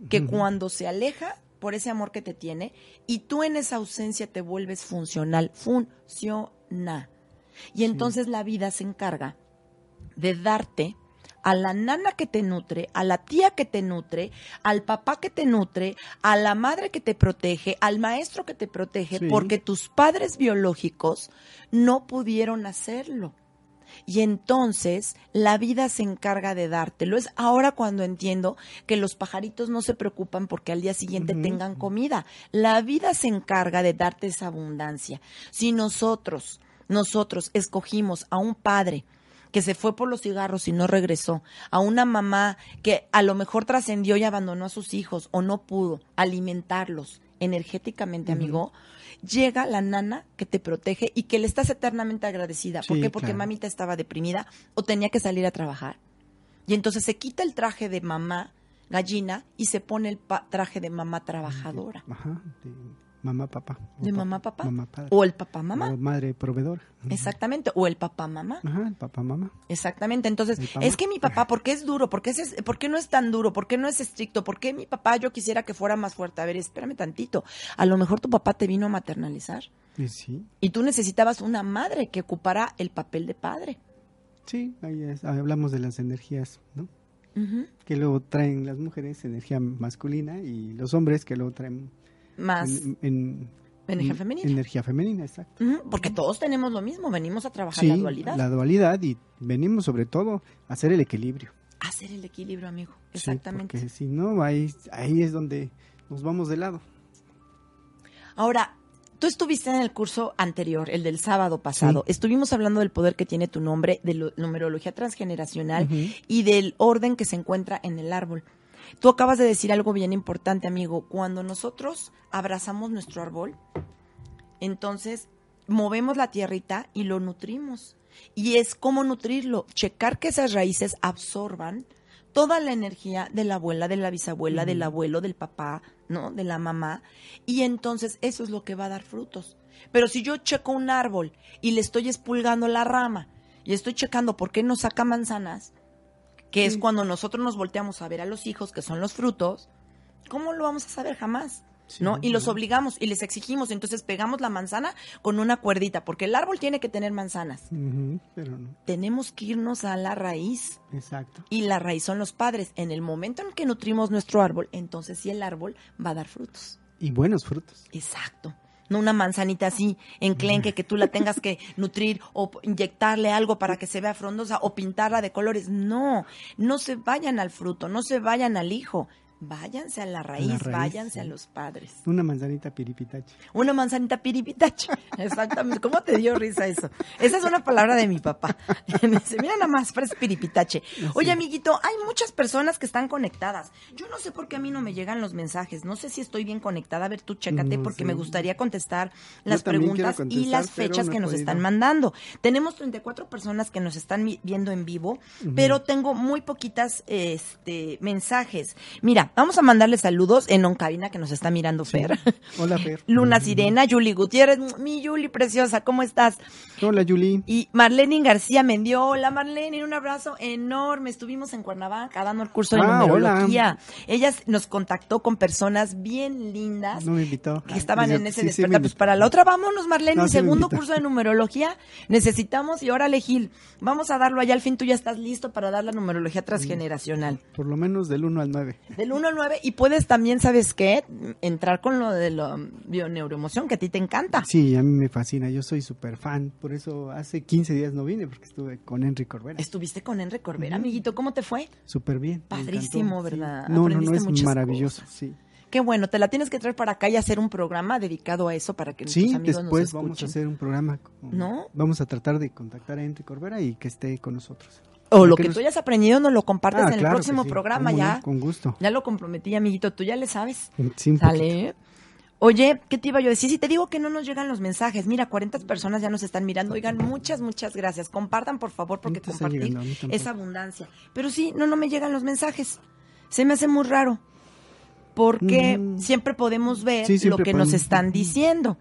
[SPEAKER 1] que cuando se aleja por ese amor que te tiene y tú en esa ausencia te vuelves funcional. Funciona. Y entonces la vida se encarga de darte a la nana que te nutre, a la tía que te nutre, al papá que te nutre, a la madre que te protege, al maestro que te protege,
[SPEAKER 2] Sí.
[SPEAKER 1] porque tus padres biológicos no pudieron hacerlo. Y entonces la vida se encarga de dártelo. Es ahora cuando entiendo que los pajaritos no se preocupan porque al día siguiente tengan comida. La vida se encarga de darte esa abundancia. Si nosotros, nosotros escogimos a un padre que se fue por los cigarros y no regresó, a una mamá que a lo mejor trascendió y abandonó a sus hijos o no pudo alimentarlos energéticamente, amigo, llega la nana que te protege y que le estás eternamente agradecida. ¿Por
[SPEAKER 2] Sí,
[SPEAKER 1] qué? Porque
[SPEAKER 2] claro.
[SPEAKER 1] mamita estaba deprimida o tenía que salir a trabajar. Y entonces se quita el traje de mamá gallina y se pone el traje de mamá trabajadora.
[SPEAKER 2] Ajá. De mamá, papá.
[SPEAKER 1] De mamá, papá.
[SPEAKER 2] Mamá, padre.
[SPEAKER 1] O el papá, mamá.
[SPEAKER 2] O madre, proveedor. Ujú.
[SPEAKER 1] Exactamente. O el papá, mamá.
[SPEAKER 2] Ajá, el papá, mamá.
[SPEAKER 1] Exactamente. Entonces, es que mi papá, ¿por qué es duro? ¿Por qué, es, ¿Por qué no es tan duro? ¿Por qué no es estricto? ¿Por qué mi papá yo quisiera que fuera más fuerte? A ver, espérame tantito. A lo mejor tu papá te vino a maternalizar
[SPEAKER 2] sí,
[SPEAKER 1] y tú necesitabas una madre que ocupara el papel de padre.
[SPEAKER 2] sí, ahí es- hablamos de las energías, ¿no? Que luego traen las mujeres energía masculina y los hombres que luego traen
[SPEAKER 1] Más
[SPEAKER 2] en, en-
[SPEAKER 1] energía
[SPEAKER 2] en-
[SPEAKER 1] femenina.
[SPEAKER 2] Energía femenina, exacto.
[SPEAKER 1] Porque todos tenemos lo mismo, venimos a trabajar
[SPEAKER 2] Sí,
[SPEAKER 1] la dualidad.
[SPEAKER 2] la dualidad y venimos sobre todo a hacer el equilibrio.
[SPEAKER 1] Hacer el equilibrio, amigo.
[SPEAKER 2] Sí,
[SPEAKER 1] Exactamente.
[SPEAKER 2] porque si no, ahí, ahí es donde nos vamos de lado.
[SPEAKER 1] Ahora, tú estuviste en el curso anterior, el del sábado pasado.
[SPEAKER 2] Sí.
[SPEAKER 1] Estuvimos hablando del poder que tiene tu nombre, de la numerología transgeneracional y del orden que se encuentra en el árbol. Tú acabas de decir algo bien importante, amigo. Cuando nosotros abrazamos nuestro árbol, entonces movemos la tierrita y lo nutrimos. Y es como nutrirlo, checar que esas raíces absorban toda la energía de la abuela, de la bisabuela, del abuelo, del papá, ¿no? De la mamá. Y entonces eso es lo que va a dar frutos. Pero si yo checo un árbol y le estoy espulgando la rama y estoy checando por qué no saca manzanas, que es cuando nosotros nos volteamos a ver a los hijos, que son los frutos, ¿cómo lo vamos a saber jamás? ¿No? Y los obligamos y les exigimos. Entonces pegamos la manzana con una cuerdita, porque el árbol tiene que tener manzanas.
[SPEAKER 2] Pero no.
[SPEAKER 1] Tenemos que irnos a la raíz.
[SPEAKER 2] Exacto.
[SPEAKER 1] Y la raíz son los padres. En el momento en que nutrimos nuestro árbol, entonces sí el árbol va a dar frutos.
[SPEAKER 2] Y buenos frutos.
[SPEAKER 1] Exacto. No una manzanita así, enclenque, que tú la tengas que nutrir o inyectarle algo para que se vea frondosa o pintarla de colores. No, no se vayan al fruto, no se vayan al hijo. Váyanse a la raíz,
[SPEAKER 2] raíz,
[SPEAKER 1] váyanse a los padres.
[SPEAKER 2] Una manzanita piripitache.
[SPEAKER 1] Una manzanita piripitache. Exactamente. ¿Cómo te dio risa eso? Esa es una palabra de mi papá. Me dice, mira nada más, parece piripitache. Oye, amiguito, hay muchas personas que están conectadas. Yo no sé por qué a mí no me llegan los mensajes. No sé si estoy bien conectada. A ver, tú chécate,
[SPEAKER 2] No
[SPEAKER 1] porque me gustaría contestar las preguntas y las fechas
[SPEAKER 2] no
[SPEAKER 1] que nos están mandando. Tenemos 34 personas que nos están viendo en vivo, pero tengo muy poquitas este, mensajes. Mira, vamos a mandarle saludos en Oncabina que nos está mirando Fer.
[SPEAKER 2] Hola, Fer.
[SPEAKER 1] Luna Sirena, Yuli Gutiérrez, mi Yuli preciosa, ¿cómo estás?
[SPEAKER 2] Hola, Yuli.
[SPEAKER 1] Y Marlene García Mendio, hola Marlene, un abrazo enorme. Estuvimos en Cuernavaca dando el curso de
[SPEAKER 2] Ah,
[SPEAKER 1] numerología. Ella nos contactó con personas bien lindas
[SPEAKER 2] No me invitó.
[SPEAKER 1] que estaban en ese
[SPEAKER 2] sí,
[SPEAKER 1] despertar. pues para la otra, vámonos, Marlene,
[SPEAKER 2] No,
[SPEAKER 1] segundo curso de numerología. Necesitamos, y órale, Gil, vamos a darlo allá. Al fin tú ya estás listo para dar la numerología transgeneracional.
[SPEAKER 2] Por lo menos del 1 al 9.
[SPEAKER 1] Del 1 al 9. Y puedes también, ¿sabes qué? Entrar con lo de la bioneuroemoción, que a ti te encanta.
[SPEAKER 2] Sí, a mí me fascina. Yo soy súper fan. Por eso hace 15 días no vine, porque estuve con Henry Corbera.
[SPEAKER 1] Estuviste con Enrique Corbera, amiguito, ¿cómo te fue?
[SPEAKER 2] Súper bien.
[SPEAKER 1] Padrísimo,
[SPEAKER 2] sí.
[SPEAKER 1] ¿verdad?
[SPEAKER 2] No, no, no, es maravilloso.
[SPEAKER 1] cosas.
[SPEAKER 2] Sí,
[SPEAKER 1] Qué bueno, te la tienes que traer para acá y hacer un programa dedicado a eso para que nuestros
[SPEAKER 2] sí
[SPEAKER 1] amigos
[SPEAKER 2] después
[SPEAKER 1] nos
[SPEAKER 2] vamos a hacer un programa. con-
[SPEAKER 1] ¿No?
[SPEAKER 2] Vamos a tratar de contactar a Henry Corbera y que esté con nosotros.
[SPEAKER 1] O lo
[SPEAKER 2] que nos-
[SPEAKER 1] tú hayas aprendido nos lo compartes
[SPEAKER 2] Ah,
[SPEAKER 1] en el
[SPEAKER 2] claro
[SPEAKER 1] próximo
[SPEAKER 2] sí,
[SPEAKER 1] programa ya.
[SPEAKER 2] con gusto.
[SPEAKER 1] Ya lo comprometí, amiguito, tú ya le sabes.
[SPEAKER 2] Sí.
[SPEAKER 1] Sale. Oye, ¿qué te iba yo a decir? Si te digo que no nos llegan los mensajes, mira, 40 personas ya nos están mirando. Oigan, muchas, muchas gracias. Compartan, por favor, porque
[SPEAKER 2] No
[SPEAKER 1] compartir es abundancia. Pero sí, no, no me llegan los mensajes. Se me hace muy raro. Porque
[SPEAKER 2] Mm.
[SPEAKER 1] siempre podemos ver
[SPEAKER 2] Sí,
[SPEAKER 1] lo que nos están diciendo.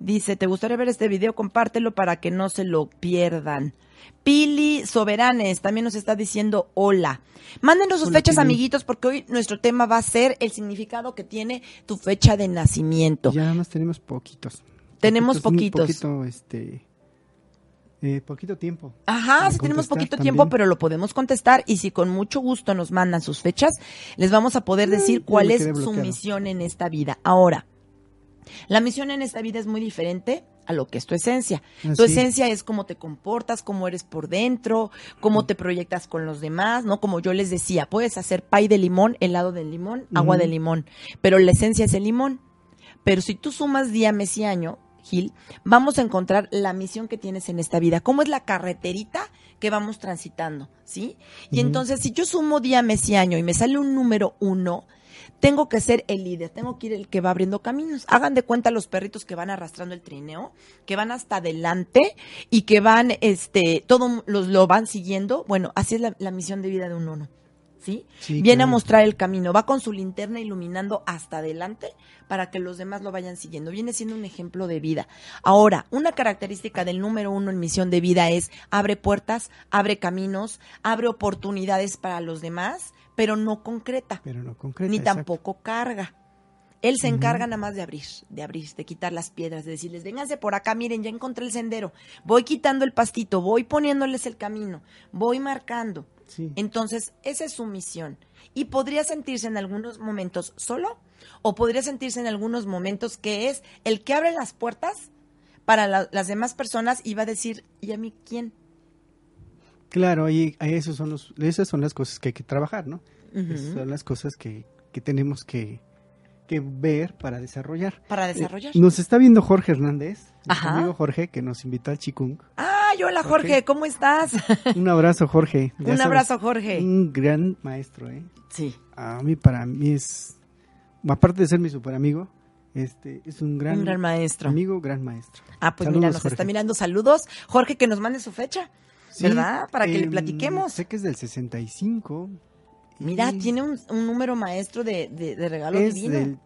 [SPEAKER 1] Dice, ¿te gustaría ver este video? Compártelo para que no se lo pierdan. Pili Soberanes también nos está diciendo hola. Mándenos sus
[SPEAKER 2] Hola,
[SPEAKER 1] fechas,
[SPEAKER 2] Pili.
[SPEAKER 1] amiguitos, porque hoy nuestro tema va a ser el significado que tiene tu fecha de nacimiento.
[SPEAKER 2] Ya nada más tenemos poquitos.
[SPEAKER 1] Tenemos
[SPEAKER 2] muy
[SPEAKER 1] poquitos.
[SPEAKER 2] poquito, este, eh, poquito tiempo.
[SPEAKER 1] Ajá, si tenemos poquito
[SPEAKER 2] también.
[SPEAKER 1] tiempo, pero lo podemos contestar y si con mucho gusto nos mandan sus fechas, les vamos a poder decir cuál es su misión en esta vida. Ahora, la misión en esta vida es muy diferente a lo que es tu esencia. Tu
[SPEAKER 2] Así es.
[SPEAKER 1] esencia es cómo te comportas, cómo eres por dentro, cómo te proyectas con los demás, ¿no? Como yo les decía, puedes hacer pay de limón, helado de limón, agua de limón, pero la esencia es el limón. Pero si tú sumas día, mes y año, Gil, vamos a encontrar la misión que tienes en esta vida. ¿Cómo es la carreterita que vamos transitando? ¿Sí? Y entonces, si yo sumo día, mes y año y me sale un número uno, tengo que ser el líder, tengo que ir el que va abriendo caminos. Hagan de cuenta los perritos que van arrastrando el trineo, que van hasta adelante y que van, este, todo los, lo van siguiendo. Bueno, así es la, la misión de vida de un uno. ¿Sí?
[SPEAKER 2] Sí,
[SPEAKER 1] Viene a mostrar el camino, va con su linterna iluminando hasta adelante para que los demás lo vayan siguiendo. Viene siendo un ejemplo de vida. Ahora, una característica del número uno en misión de vida es abre puertas, abre caminos, abre oportunidades para los demás, pero no concreta
[SPEAKER 2] Pero no concreta.
[SPEAKER 1] ni
[SPEAKER 2] exacto.
[SPEAKER 1] tampoco carga. Él se encarga nada más de abrir, de abrir, de quitar las piedras, de decirles, vénganse por acá, miren, ya encontré el sendero, voy quitando el pastito, voy poniéndoles el camino, voy marcando.
[SPEAKER 2] Sí.
[SPEAKER 1] Entonces, esa es su misión. Y podría sentirse en algunos momentos solo, o podría sentirse en algunos momentos que es el que abre las puertas para la- las demás personas y va a decir, ¿y a mí quién?
[SPEAKER 2] Claro, ahí esos son los, esas son las cosas que hay que trabajar, ¿no? Esas son las cosas que, que tenemos que, que ver para desarrollar.
[SPEAKER 1] Para desarrollar.
[SPEAKER 2] Eh, nos está viendo Jorge Hernández, nuestro amigo Jorge, que nos invitó al Chikung.
[SPEAKER 1] ¡Ay, hola Jorge!
[SPEAKER 2] Ok.
[SPEAKER 1] ¿Cómo estás?
[SPEAKER 2] Un abrazo, Jorge. Ya
[SPEAKER 1] Un
[SPEAKER 2] sabes,
[SPEAKER 1] abrazo, Jorge.
[SPEAKER 2] Un gran maestro, ¿eh?
[SPEAKER 1] Sí.
[SPEAKER 2] A mí, para mí es, aparte de ser mi super amigo, este, es un gran,
[SPEAKER 1] Un gran maestro.
[SPEAKER 2] amigo, gran maestro.
[SPEAKER 1] Ah, pues
[SPEAKER 2] Saludos,
[SPEAKER 1] mira, nos
[SPEAKER 2] Jorge.
[SPEAKER 1] está mirando. Saludos. Jorge, que nos mande su fecha,
[SPEAKER 2] Sí,
[SPEAKER 1] ¿verdad? Para que le
[SPEAKER 2] em,
[SPEAKER 1] platiquemos.
[SPEAKER 2] Sé que es del 65
[SPEAKER 1] Mira,
[SPEAKER 2] Y
[SPEAKER 1] tiene un, un número maestro de, de, de regalo
[SPEAKER 2] es
[SPEAKER 1] divino.
[SPEAKER 2] del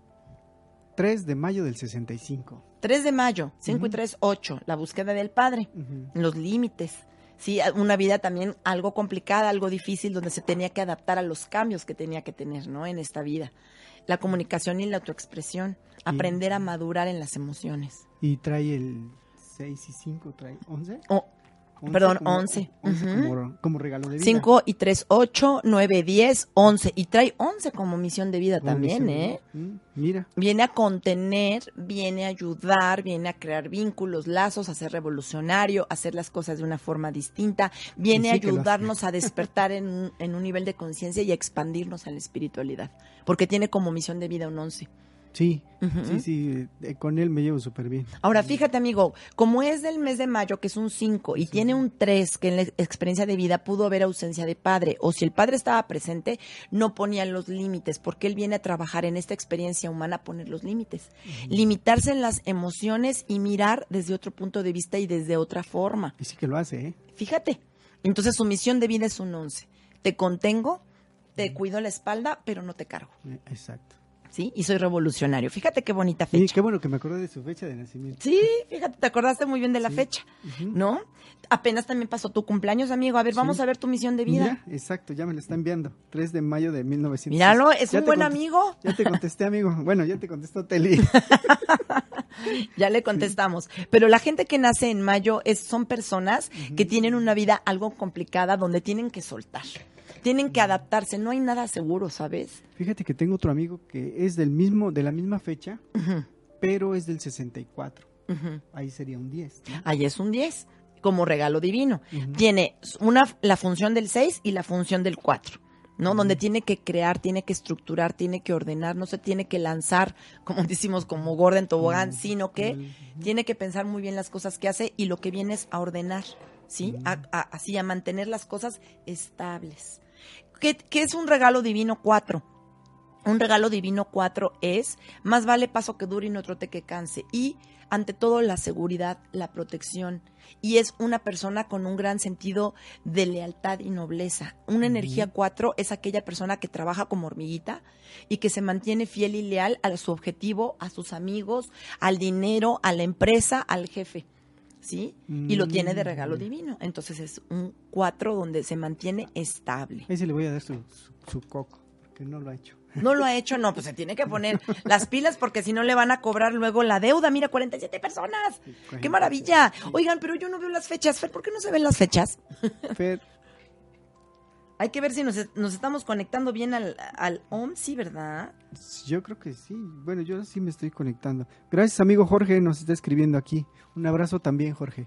[SPEAKER 2] 3 de mayo del 65.
[SPEAKER 1] 3 de mayo, 5 y
[SPEAKER 2] Ujú.
[SPEAKER 1] 3, 8, la búsqueda del Padre, los límites. Sí, una vida también algo complicada, algo difícil, donde se tenía que adaptar a los cambios que tenía que tener, ¿no? En esta vida. La comunicación y la autoexpresión, aprender a madurar en las emociones.
[SPEAKER 2] Y trae el 6 y 5, trae 11.
[SPEAKER 1] Oh,
[SPEAKER 2] 11
[SPEAKER 1] Perdón,
[SPEAKER 2] como-
[SPEAKER 1] 11.
[SPEAKER 2] 11
[SPEAKER 1] Ujú.
[SPEAKER 2] como, como regalo de vida.
[SPEAKER 1] 5 y 3, 8, 9, 10, 11. Y trae 11 como misión de vida
[SPEAKER 2] Como
[SPEAKER 1] también,
[SPEAKER 2] de
[SPEAKER 1] ¿eh?
[SPEAKER 2] Mm, Mira,
[SPEAKER 1] Viene a contener, viene a ayudar, viene a crear vínculos, lazos, a ser revolucionario, a hacer las cosas de una forma distinta, viene a
[SPEAKER 2] sí hace.
[SPEAKER 1] ayudarnos a despertar en un, en un nivel de conciencia y a expandirnos a la espiritualidad, porque tiene como misión de vida un 11.
[SPEAKER 2] Sí, sí, sí, eh, con él me llevo súper bien.
[SPEAKER 1] Ahora, fíjate, amigo, como es del mes de mayo, que es un 5, y tiene un 3, que en la experiencia de vida pudo haber ausencia de padre, o si el padre estaba presente, no ponía los límites, porque él viene a trabajar en esta experiencia humana a poner los límites. Limitarse en las emociones y mirar desde otro punto de vista y desde otra forma.
[SPEAKER 2] Y sí que lo hace, ¿eh?
[SPEAKER 1] Fíjate. Entonces, su misión de vida es un 11. Te contengo, te cuido la espalda, pero no te cargo.
[SPEAKER 2] Eh, Exacto.
[SPEAKER 1] ¿Sí? Y soy revolucionario. Fíjate qué bonita fecha.
[SPEAKER 2] qué bueno que me acordé de su fecha de nacimiento.
[SPEAKER 1] Sí, fíjate, te acordaste muy bien de la fecha, ¿no? Apenas también pasó tu cumpleaños, amigo. A ver, vamos a ver tu misión de vida.
[SPEAKER 2] Mira, exacto, ya me lo está enviando. 3 de mayo de 1900.
[SPEAKER 1] Míralo, es
[SPEAKER 2] Ya
[SPEAKER 1] un buen amigo.
[SPEAKER 2] Ya te contesté, amigo. Bueno, ya te contestó Teli.
[SPEAKER 1] Ya le contestamos. Pero la gente que nace en mayo es, son personas que tienen una vida algo complicada donde tienen que soltar. Tienen que adaptarse. No hay nada seguro, ¿sabes?
[SPEAKER 2] Fíjate que tengo otro amigo que es del mismo, de la misma fecha, pero es del 64.
[SPEAKER 1] Ujú.
[SPEAKER 2] Ahí sería un 10. ¿no?
[SPEAKER 1] Ahí es un 10, como regalo divino. Tiene una, la función del 6 y la función del 4. ¿no? Donde tiene que crear, tiene que estructurar, tiene que ordenar, no se tiene que lanzar, como decimos, como gorda en tobogán, sino que tiene que pensar muy bien las cosas que hace y lo que viene es a ordenar, ¿sí? A- a- así, a mantener las cosas estables. ¿Qué, qué es un regalo divino 4? Un regalo divino 4 es, más vale paso que dure y no trote que canse. Y ante todo la seguridad, la protección. Y es una persona con un gran sentido de lealtad y nobleza. Una energía 4 es aquella persona que trabaja como hormiguita y que se mantiene fiel y leal a su objetivo, a sus amigos, al dinero, a la empresa, al jefe. ¿Sí? Y lo tiene de regalo
[SPEAKER 2] Mm.
[SPEAKER 1] divino. Entonces es un 4 donde se mantiene estable.
[SPEAKER 2] Ahí sí le voy a dar su, su, su coco, porque no lo ha hecho.
[SPEAKER 1] No lo ha hecho, no, pues se tiene que poner las pilas porque si no le van a cobrar luego la deuda. Mira, 47 personas. ¡Qué maravilla! Oigan, pero yo no veo las fechas. Fer, ¿por qué no se ven las fechas?
[SPEAKER 2] Fer,
[SPEAKER 1] Hay que ver si nos, nos estamos conectando bien al, al OM, sí, ¿verdad?
[SPEAKER 2] yo creo que sí. Bueno, yo sí me estoy conectando. Gracias, amigo Jorge, nos está escribiendo aquí. Un abrazo también, Jorge.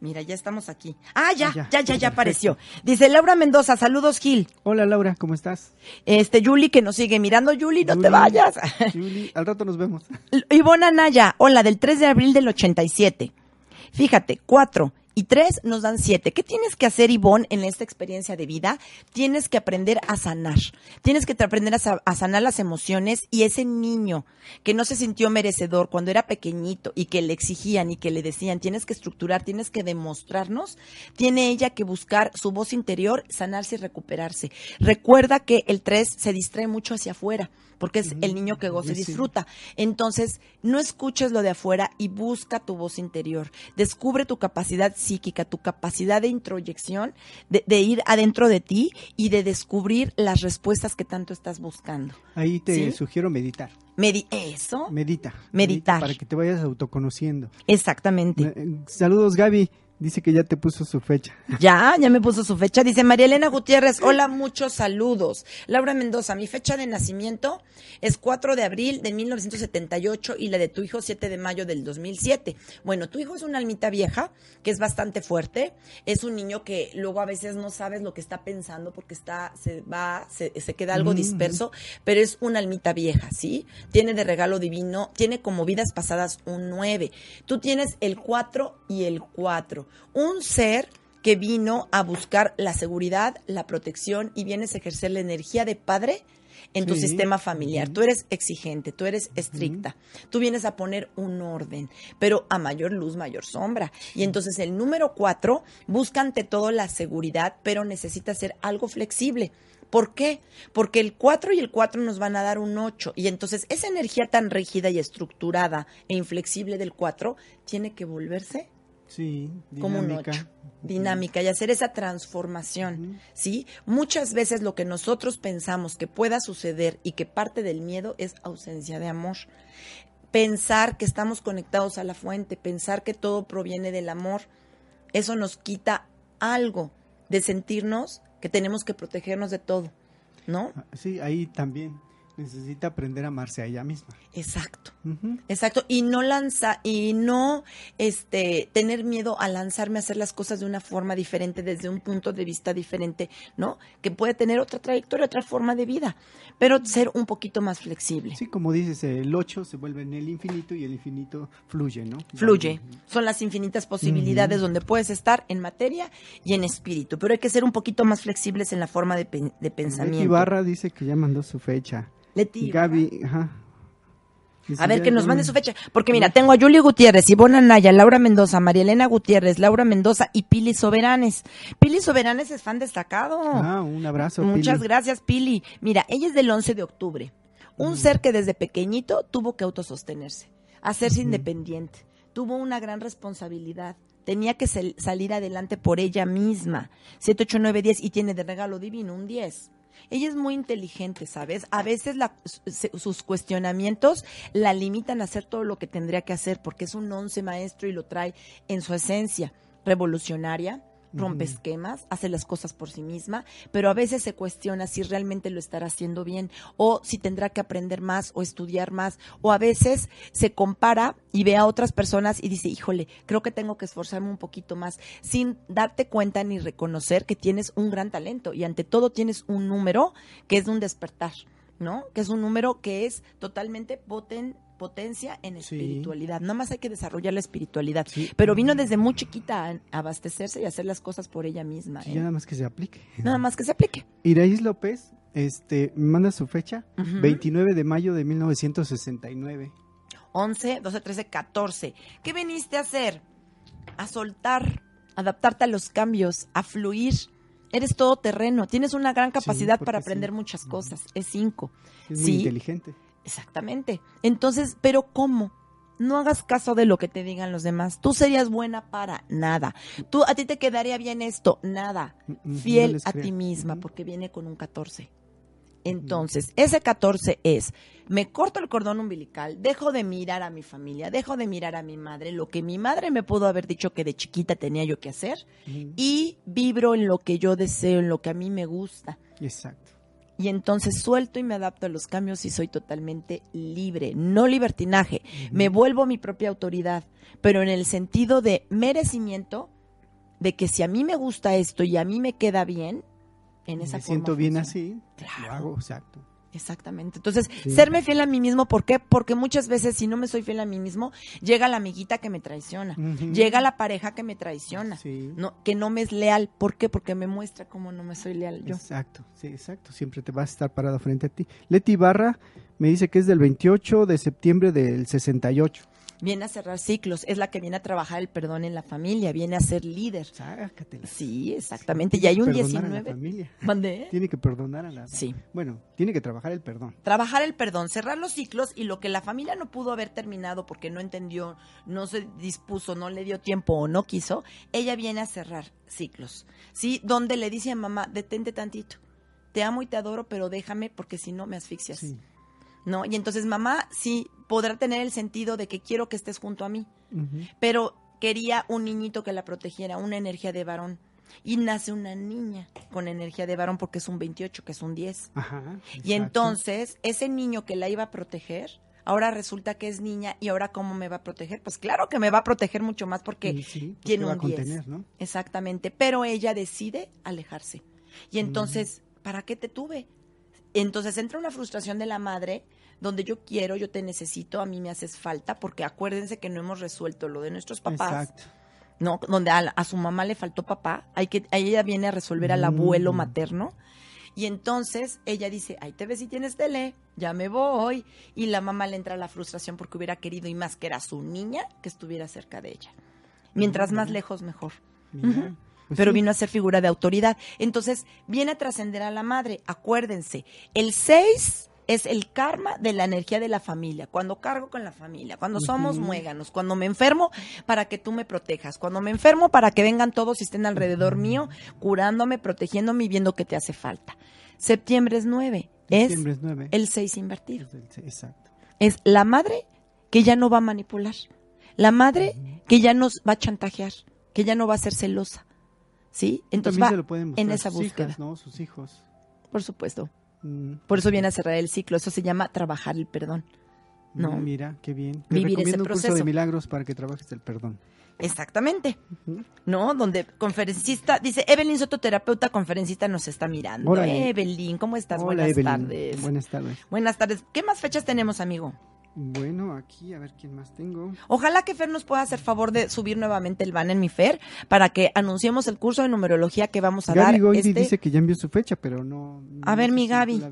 [SPEAKER 1] Mira, ya estamos aquí. Ah, ya,
[SPEAKER 2] Ah, ya.
[SPEAKER 1] ya, ya, ya apareció. Dice Laura Mendoza, saludos Gil.
[SPEAKER 2] Hola, Laura, ¿cómo estás?
[SPEAKER 1] Este, Yuli que nos sigue mirando. Yuli, no te vayas.
[SPEAKER 2] Yuli, al rato nos vemos.
[SPEAKER 1] Ivona Naya, hola, del 3 de abril del 87. Fíjate, 4 y 3 nos dan 7. ¿Qué tienes que hacer, Ivonne, en esta experiencia de vida? Tienes que aprender a sanar. Tienes que aprender a, sa- a sanar las emociones y ese niño que no se sintió merecedor cuando era pequeñito y que le exigían y que le decían, tienes que estructurar, tienes que demostrarnos, tiene ella que buscar su voz interior, sanarse y recuperarse. Recuerda que el 3 se distrae mucho hacia afuera porque es el niño que goza y disfruta. Entonces, no escuches lo de afuera y busca tu voz interior. Descubre tu capacidad psíquica, tu capacidad de introyección, de, de ir adentro de ti y de descubrir las respuestas que tanto estás buscando.
[SPEAKER 2] Ahí te
[SPEAKER 1] ¿Sí?
[SPEAKER 2] sugiero meditar.
[SPEAKER 1] Medi- Eso,
[SPEAKER 2] Medita.
[SPEAKER 1] Meditar.
[SPEAKER 2] Para que te vayas autoconociendo.
[SPEAKER 1] exactamente.
[SPEAKER 2] Eh, Saludos, Gaby. Dice que ya te puso su fecha.
[SPEAKER 1] Ya, ya me puso su fecha. Dice María Elena Gutiérrez, hola, muchos saludos. Laura Mendoza, mi fecha de nacimiento es 4 de abril de 1978 y la de tu hijo 7 de mayo del 2007. Bueno, tu hijo es una almita vieja, que es bastante fuerte. Es un niño que luego a veces no sabes lo que está pensando porque está, se va, se, se queda algo
[SPEAKER 2] Mm.
[SPEAKER 1] disperso, pero es una almita vieja, ¿sí? Tiene de regalo divino, tiene como vidas pasadas un 9. Tú tienes el 4 y el 4. Un ser que vino a buscar la seguridad, la protección y vienes a ejercer la energía de padre en tu
[SPEAKER 2] Sí.
[SPEAKER 1] sistema familiar. Tú eres exigente, tú eres estricta, tú vienes a poner un orden, pero a mayor luz, mayor sombra. Y entonces el número cuatro busca ante todo la seguridad, pero necesita ser algo flexible. ¿Por qué? Porque el 4 y el 4 nos van a dar un 8 y entonces esa energía tan rígida y estructurada e inflexible del 4 tiene que volverse
[SPEAKER 2] Sí,
[SPEAKER 1] como un
[SPEAKER 2] dinámica.
[SPEAKER 1] 8, dinámica y hacer esa transformación, ¿sí? Muchas veces lo que nosotros pensamos que pueda suceder y que parte del miedo es ausencia de amor. Pensar que estamos conectados a la fuente, pensar que todo proviene del amor, eso nos quita algo de sentirnos que tenemos que protegernos de todo, ¿no?
[SPEAKER 2] Ah, Sí, ahí también necesita aprender a amarse a ella misma.
[SPEAKER 1] Exacto. Exacto, y no lanza y no este tener miedo a lanzarme a hacer las cosas de una forma diferente desde un punto de vista diferente, ¿no? Que puede tener otra trayectoria, otra forma de vida, pero ser un poquito más flexible.
[SPEAKER 2] Sí, como dices, el 8 se vuelve en el infinito y el infinito fluye, ¿no?
[SPEAKER 1] Fluye. Son las infinitas posibilidades donde puedes estar en materia y en espíritu, pero hay que ser un poquito más flexibles en la forma de, de pensamiento.
[SPEAKER 2] Barra dice que ya mandó su fecha.
[SPEAKER 1] Leti
[SPEAKER 2] Gaby, ajá.
[SPEAKER 1] A ver, que nos mande su fecha. Porque mira, tengo a Julie Gutiérrez, Ivonne Anaya, Laura Mendoza, María Elena Gutiérrez, Laura Mendoza y Pili Soberanes. Pili Soberanes es fan destacado.
[SPEAKER 2] Ah, un abrazo.
[SPEAKER 1] Muchas
[SPEAKER 2] Pili.
[SPEAKER 1] gracias, Pili. Mira, ella es del 11 de octubre. Un ser que desde pequeñito tuvo que autosostenerse, hacerse independiente. Tuvo una gran responsabilidad. Tenía que sal- salir adelante por ella misma. 7, 8, 9, 10 y tiene de regalo divino un 10. Ella es muy inteligente, ¿sabes? A veces la- sus cuestionamientos la limitan a hacer todo lo que tendría que hacer porque es un once maestro y lo trae en su esencia revolucionaria, rompe esquemas, hace las cosas por sí misma, pero a veces se cuestiona si realmente lo estará haciendo bien o si tendrá que aprender más o estudiar más o a veces se compara y ve a otras personas y dice, híjole, creo que tengo que esforzarme un poquito más sin darte cuenta ni reconocer que tienes un gran talento y ante todo tienes un número que es de un despertar. ¿no? Que es un número que es totalmente poten- potencia en
[SPEAKER 2] Sí.
[SPEAKER 1] espiritualidad. Nada más hay que desarrollar la espiritualidad.
[SPEAKER 2] Sí.
[SPEAKER 1] Pero vino desde muy chiquita a abastecerse y hacer las cosas por ella misma.
[SPEAKER 2] Sí,
[SPEAKER 1] ¿eh?
[SPEAKER 2] ya nada más que se aplique.
[SPEAKER 1] Nada más que se aplique.
[SPEAKER 2] Iraís López, este, manda su fecha,
[SPEAKER 1] Ujú.
[SPEAKER 2] 29 de mayo de 1969.
[SPEAKER 1] 11, 12, 13, 14. ¿Qué viniste a hacer? A soltar, adaptarte a los cambios, a fluir. Eres todo terreno, tienes una gran capacidad para
[SPEAKER 2] sí.
[SPEAKER 1] aprender muchas cosas. Es 5.
[SPEAKER 2] Es muy
[SPEAKER 1] Sí.
[SPEAKER 2] inteligente.
[SPEAKER 1] Exactamente. Entonces, pero ¿cómo? No hagas caso de lo que te digan los demás. Tú serías buena para nada. Tú a ti te quedaría bien esto, nada.
[SPEAKER 2] No
[SPEAKER 1] Fiel a ti misma porque viene con un 14. Entonces, ese 14 es, me corto el cordón umbilical, dejo de mirar a mi familia, dejo de mirar a mi madre, lo que mi madre me pudo haber dicho que de chiquita tenía yo que hacer, y vibro en lo que yo deseo, en lo que a mí me gusta.
[SPEAKER 2] Exacto.
[SPEAKER 1] Y entonces suelto y me adapto a los cambios y soy totalmente libre, no libertinaje. Me vuelvo mi propia autoridad, pero en el sentido de merecimiento, de que si a mí me gusta esto y a mí me queda bien, en esa
[SPEAKER 2] me
[SPEAKER 1] forma
[SPEAKER 2] siento bien
[SPEAKER 1] funciona.
[SPEAKER 2] así,
[SPEAKER 1] Claro.
[SPEAKER 2] lo hago, exacto.
[SPEAKER 1] Exactamente. Entonces,
[SPEAKER 2] Sí.
[SPEAKER 1] serme fiel a mí mismo, ¿por qué? Porque muchas veces si no me soy fiel a mí mismo, llega la amiguita que me traiciona, llega la pareja que me traiciona,
[SPEAKER 2] Sí.
[SPEAKER 1] no, que no me es leal. ¿Por qué? Porque me muestra cómo no me soy leal yo.
[SPEAKER 2] Exacto, sí, exacto. Siempre te vas a estar parado frente a ti. Leti Barra me dice que es del 28 de septiembre del 68.
[SPEAKER 1] Viene a cerrar ciclos, es la que viene a trabajar el perdón en la familia, viene a ser líder.
[SPEAKER 2] Sácatela.
[SPEAKER 1] Sí, exactamente. Y hay un
[SPEAKER 2] perdonar a la
[SPEAKER 1] 19.
[SPEAKER 2] familia.
[SPEAKER 1] ¿Mandé?
[SPEAKER 2] Tiene que perdonar a la
[SPEAKER 1] Sí.
[SPEAKER 2] Bueno, tiene que trabajar el perdón.
[SPEAKER 1] Trabajar el perdón, cerrar los ciclos y lo que la familia no pudo haber terminado porque no entendió, no se dispuso, no le dio tiempo o no quiso, ella viene a cerrar ciclos. ¿Sí? Donde le dice a mamá, detente tantito. Te amo y te adoro, pero déjame porque si no me asfixias.
[SPEAKER 2] Sí.
[SPEAKER 1] ¿No? Y entonces mamá sí podrá tener el sentido de que quiero que estés junto a mí, pero quería un niñito que la protegiera, una energía de varón. Y nace una niña con energía de varón porque es un 28, que es un 10.
[SPEAKER 2] Ajá.
[SPEAKER 1] Y entonces, ese niño que la iba a proteger, ahora resulta que es niña y ahora cómo me va a proteger? Pues claro que me va a proteger mucho más porque
[SPEAKER 2] Sí, sí, pues
[SPEAKER 1] tiene un
[SPEAKER 2] a
[SPEAKER 1] 10.
[SPEAKER 2] contener, ¿no?
[SPEAKER 1] Exactamente, pero ella decide alejarse. Y entonces, ¿para qué te tuve? Entonces entra una frustración de la madre donde yo quiero, yo te necesito, a mí me haces falta, porque acuérdense que no hemos resuelto lo de nuestros papás.
[SPEAKER 2] Exacto.
[SPEAKER 1] ¿no? Donde a, a su mamá le faltó papá, hay que, a ella viene a resolver al abuelo
[SPEAKER 2] Mm.
[SPEAKER 1] materno. Y entonces ella dice, ahí te ves si tienes tele, ya me voy. Y la mamá le entra la frustración porque hubiera querido y más que era su niña que estuviera cerca de ella. Mientras más lejos, mejor. Pero
[SPEAKER 2] sí.
[SPEAKER 1] vino a ser figura de autoridad. Entonces, viene a trascender a la madre. Acuérdense, el 6 es el karma de la energía de la familia. Cuando cargo con la familia, cuando somos muéganos, cuando me enfermo para que tú me protejas, cuando me enfermo para que vengan todos y estén alrededor mío, curándome, protegiéndome y viendo que te hace falta. Septiembre es 9, es
[SPEAKER 2] Septiembre es nueve.
[SPEAKER 1] el 6 invertido.
[SPEAKER 2] Exacto.
[SPEAKER 1] Es la madre que ya no va a manipular. La madre que ya nos va a chantajear, que ya no va a ser celosa. ¿Sí? Entonces
[SPEAKER 2] También
[SPEAKER 1] va
[SPEAKER 2] se lo pueden
[SPEAKER 1] en esa
[SPEAKER 2] sus
[SPEAKER 1] búsqueda.
[SPEAKER 2] hijas, ¿no? Sus hijos.
[SPEAKER 1] Por supuesto.
[SPEAKER 2] Mm.
[SPEAKER 1] Por eso viene a cerrar el ciclo. Eso se llama trabajar el perdón. No.
[SPEAKER 2] Mm, Mira, qué bien. Te
[SPEAKER 1] Vivir ese
[SPEAKER 2] recomiendo un curso
[SPEAKER 1] proceso.
[SPEAKER 2] de milagros para que trabajes el perdón.
[SPEAKER 1] Exactamente. ¿No? Donde conferencista, dice Evelyn Soto, terapeuta conferencista, nos está mirando.
[SPEAKER 2] Órale.
[SPEAKER 1] Evelyn, ¿cómo estás?
[SPEAKER 2] Hola,
[SPEAKER 1] Buenas
[SPEAKER 2] Evelyn.
[SPEAKER 1] tardes.
[SPEAKER 2] Buenas tardes.
[SPEAKER 1] Buenas tardes. ¿Qué más fechas tenemos, amigo?
[SPEAKER 2] Bueno, aquí a ver quién más tengo.
[SPEAKER 1] Ojalá que Fer nos pueda hacer favor de subir nuevamente el banner, mi Fer, para que anunciemos el curso de numerología que vamos a
[SPEAKER 2] Gaby
[SPEAKER 1] dar.
[SPEAKER 2] Goidi
[SPEAKER 1] este-
[SPEAKER 2] dice que ya envió su fecha, pero no.
[SPEAKER 1] A
[SPEAKER 2] no
[SPEAKER 1] ver,
[SPEAKER 2] sé
[SPEAKER 1] mi Gaby.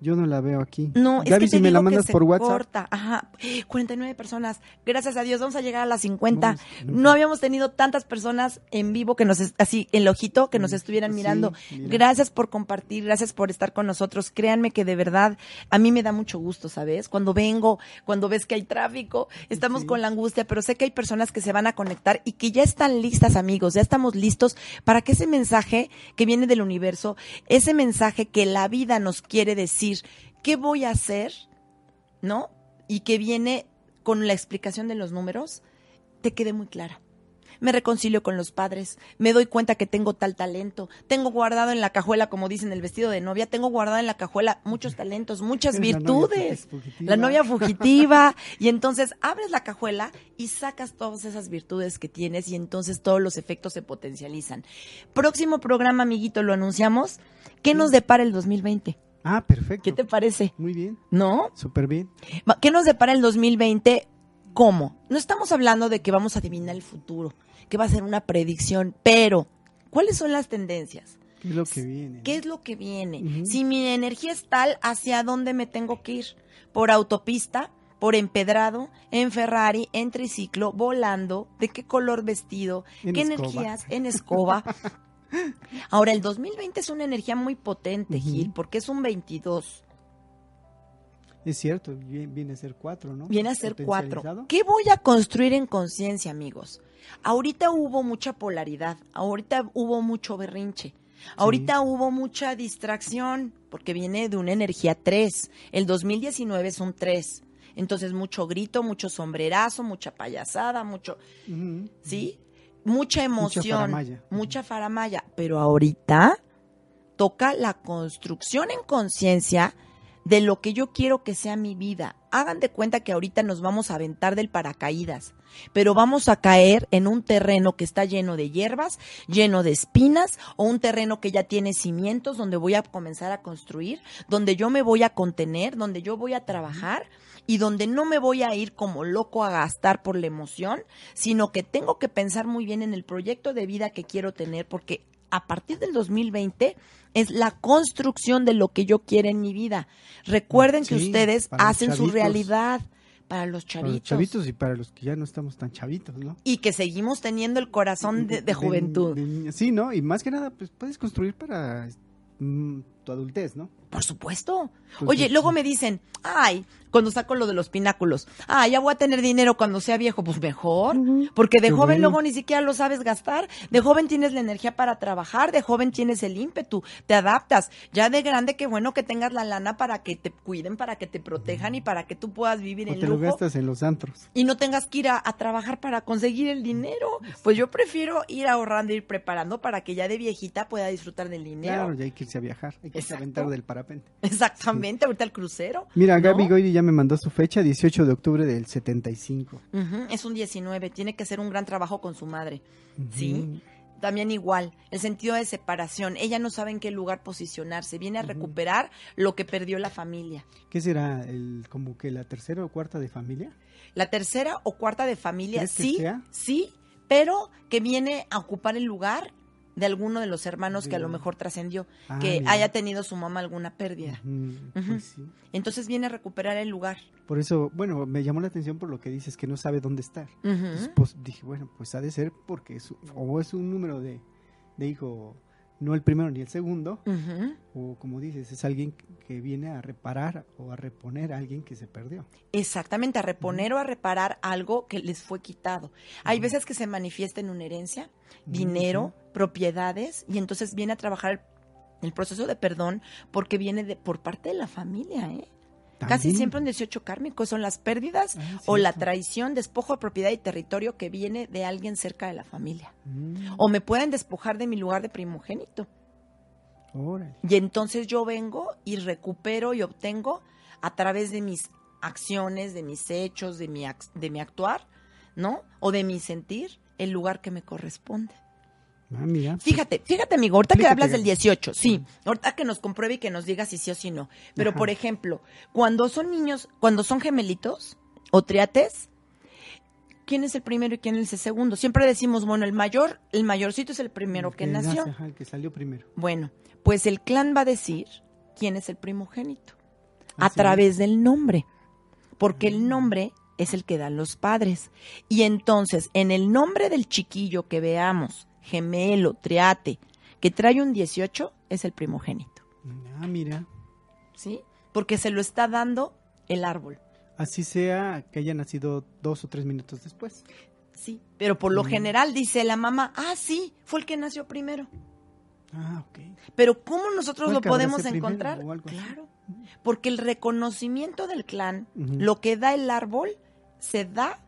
[SPEAKER 2] Yo no la veo aquí.
[SPEAKER 1] No, es
[SPEAKER 2] Gaby,
[SPEAKER 1] que te
[SPEAKER 2] si me la mandas por WhatsApp.
[SPEAKER 1] corta. Ajá. 49 personas. Gracias a Dios, vamos a llegar a las 50.
[SPEAKER 2] Vamos, no.
[SPEAKER 1] Habíamos tenido tantas personas en vivo que nos, es- así, el ojito, que nos
[SPEAKER 2] Mm,
[SPEAKER 1] estuvieran
[SPEAKER 2] sí,
[SPEAKER 1] mirando.
[SPEAKER 2] mira.
[SPEAKER 1] Gracias por compartir, gracias por estar con nosotros. Créanme que de verdad, a mí me da mucho gusto, ¿sabes? Cuando vengo, cuando ves que hay tráfico, estamos
[SPEAKER 2] Sí.
[SPEAKER 1] con la angustia, pero sé que hay personas que se van a conectar y que ya están listas, amigos, ya estamos listos para que ese mensaje que viene del universo, ese mensaje que la vida nos quiere decir, ¿qué voy a hacer? ¿No? Y que viene con la explicación de los números, te quede muy clara. Me reconcilio con los padres, me doy cuenta que tengo tal talento, tengo guardado en la cajuela, como dicen el vestido de novia, tengo guardado en la cajuela muchos talentos, muchas
[SPEAKER 2] Eres la novia
[SPEAKER 1] virtudes.
[SPEAKER 2] fugitiva.
[SPEAKER 1] La novia fugitiva. y entonces abres la cajuela y sacas todas esas virtudes que tienes y entonces todos los efectos se potencializan. Próximo programa, amiguito, lo anunciamos. ¿Qué nos depara el 2020?
[SPEAKER 2] Ah, perfecto.
[SPEAKER 1] ¿Qué te parece?
[SPEAKER 2] Muy bien.
[SPEAKER 1] ¿No?
[SPEAKER 2] Súper bien.
[SPEAKER 1] ¿Qué nos depara el 2020? ¿Cómo? No estamos hablando de que vamos a adivinar el futuro, que va a ser una predicción, pero ¿cuáles son las tendencias?
[SPEAKER 2] ¿Qué es lo que viene?
[SPEAKER 1] ¿Qué es lo que viene? Si mi energía es tal, ¿hacia dónde me tengo que ir? ¿Por autopista? ¿Por empedrado? ¿En Ferrari? ¿En triciclo? ¿Volando? ¿De qué color vestido?
[SPEAKER 2] En
[SPEAKER 1] ¿Qué
[SPEAKER 2] escoba.
[SPEAKER 1] energías? ¿En escoba? Ahora, el 2020 es una energía muy potente. Gil, porque es un 22.
[SPEAKER 2] Es cierto, vi- viene a ser cuatro, ¿no?
[SPEAKER 1] Viene a ser cuatro. ¿Qué voy a construir en conciencia, amigos? Ahorita hubo mucha polaridad, ahorita hubo mucho berrinche, ahorita hubo mucha distracción, porque viene de una energía 3. El 2019 es un 3. Entonces, mucho grito, mucho sombrerazo, mucha payasada, mucho. ¿sí? Mucha emoción,
[SPEAKER 2] faramalla.
[SPEAKER 1] mucha faramaya. Pero ahorita toca la construcción en conciencia de lo que yo quiero que sea mi vida. Hagan de cuenta que ahorita nos vamos a aventar del paracaídas, pero vamos a caer en un terreno que está lleno de hierbas, lleno de espinas, o un terreno que ya tiene cimientos donde voy a comenzar a construir, donde yo me voy a contener, donde yo voy a trabajar y donde no me voy a ir como loco a gastar por la emoción, sino que tengo que pensar muy bien en el proyecto de vida que quiero tener, porque a partir del 2020 es la construcción de lo que yo quiero en mi vida. Recuerden que ustedes hacen su realidad para los
[SPEAKER 2] Para
[SPEAKER 1] chavitos.
[SPEAKER 2] los chavitos y para los que ya no estamos tan chavitos, ¿no?
[SPEAKER 1] Y que seguimos teniendo el corazón de, de juventud.
[SPEAKER 2] de sí, ¿no? Y más que nada, pues puedes construir para mm, tu adultez, ¿no?
[SPEAKER 1] Por supuesto.
[SPEAKER 2] Pues,
[SPEAKER 1] Oye, luego me dicen, ay, cuando saco lo de los pináculos, ah, ya voy a tener dinero cuando sea viejo, pues mejor, porque de
[SPEAKER 2] Qué
[SPEAKER 1] joven
[SPEAKER 2] bueno.
[SPEAKER 1] luego ni siquiera lo sabes gastar, de joven tienes la energía para trabajar, de joven tienes el ímpetu, te adaptas, ya de grande qué bueno que tengas la lana para que te cuiden, para que te protejan y para que tú puedas vivir
[SPEAKER 2] O
[SPEAKER 1] en
[SPEAKER 2] te lo
[SPEAKER 1] lujo
[SPEAKER 2] gastas en los antros.
[SPEAKER 1] y no tengas que ir a, a trabajar para conseguir el dinero. Pues yo prefiero ir ahorrando, ir preparando para que ya de viejita pueda disfrutar del dinero.
[SPEAKER 2] Claro, ya hay que irse a viajar, hay que irse a
[SPEAKER 1] Exacto.
[SPEAKER 2] aventar del parapente.
[SPEAKER 1] Exactamente, ahorita el crucero.
[SPEAKER 2] Mira,
[SPEAKER 1] ¿no?
[SPEAKER 2] Gaby ya me mandó su fecha, 18 de octubre del 75.
[SPEAKER 1] Ujú, es un 19, tiene que hacer un gran trabajo con su madre. ¿Sí? También igual, el sentido de separación. Ella no sabe en qué lugar posicionarse, viene a recuperar lo que perdió la familia.
[SPEAKER 2] ¿Qué será? El, ¿Como que la tercera o cuarta de familia?
[SPEAKER 1] La tercera o cuarta de familia,
[SPEAKER 2] ¿Crees que
[SPEAKER 1] sí,
[SPEAKER 2] sea?
[SPEAKER 1] sí, pero que viene a ocupar el lugar de alguno de los hermanos que a lo mejor trascendió,
[SPEAKER 2] Ah,
[SPEAKER 1] que
[SPEAKER 2] mira.
[SPEAKER 1] haya tenido su mamá alguna pérdida.
[SPEAKER 2] Pues sí.
[SPEAKER 1] Entonces viene a recuperar el lugar.
[SPEAKER 2] Por eso, bueno, me llamó la atención por lo que dices, que no sabe dónde estar. Entonces, pues dije, bueno, pues ha de ser porque es, o es un número de, de hijo, no el primero ni el segundo, o como dices, es alguien que viene a reparar o a reponer a alguien que se perdió.
[SPEAKER 1] Exactamente, a reponer o a reparar algo que les fue quitado. Hay veces que se manifiesta en una herencia, dinero, propiedades, y entonces viene a trabajar el, proceso de perdón porque viene de, por parte de la familia, ¿eh? Casi siempre un 18 kármico son las pérdidas
[SPEAKER 2] Ah,
[SPEAKER 1] o la traición, despojo de propiedad y territorio que viene de alguien cerca de la familia.
[SPEAKER 2] Mm,
[SPEAKER 1] O me pueden despojar de mi lugar de primogénito.
[SPEAKER 2] órale.
[SPEAKER 1] Y entonces yo vengo y recupero y obtengo a través de mis acciones, de mis hechos, de mi, de mi actuar, ¿no? O de mi sentir, el lugar que me corresponde.
[SPEAKER 2] Ah, mira.
[SPEAKER 1] Fíjate, fíjate, amigo, ahorita que hablas del
[SPEAKER 2] Gaby.
[SPEAKER 1] 18, sí, ahorita que nos compruebe y que nos diga si sí o si no. Pero,
[SPEAKER 2] Ajá.
[SPEAKER 1] por ejemplo, cuando son niños, cuando son gemelitos o triates, ¿quién es el primero y quién es el segundo? Siempre decimos, bueno, el mayor, el mayorcito es el primero
[SPEAKER 2] El
[SPEAKER 1] que nació.
[SPEAKER 2] ajá, el que salió primero.
[SPEAKER 1] Bueno, pues el clan va a decir quién es el primogénito a través del nombre, porque el nombre es el que dan los padres. Y entonces, en el nombre del chiquillo que veamos, gemelo, triate, que trae un 18, es el primogénito,
[SPEAKER 2] Ah, mira.
[SPEAKER 1] ¿sí? Porque se lo está dando el árbol.
[SPEAKER 2] Así sea que haya nacido dos o tres minutos después.
[SPEAKER 1] Sí, pero por lo
[SPEAKER 2] Mm.
[SPEAKER 1] general dice la mamá, ah, sí, fue el que nació primero.
[SPEAKER 2] Ah, ok.
[SPEAKER 1] Pero ¿cómo nosotros lo podemos encontrar? Claro, porque el reconocimiento del clan, lo que da el árbol, se da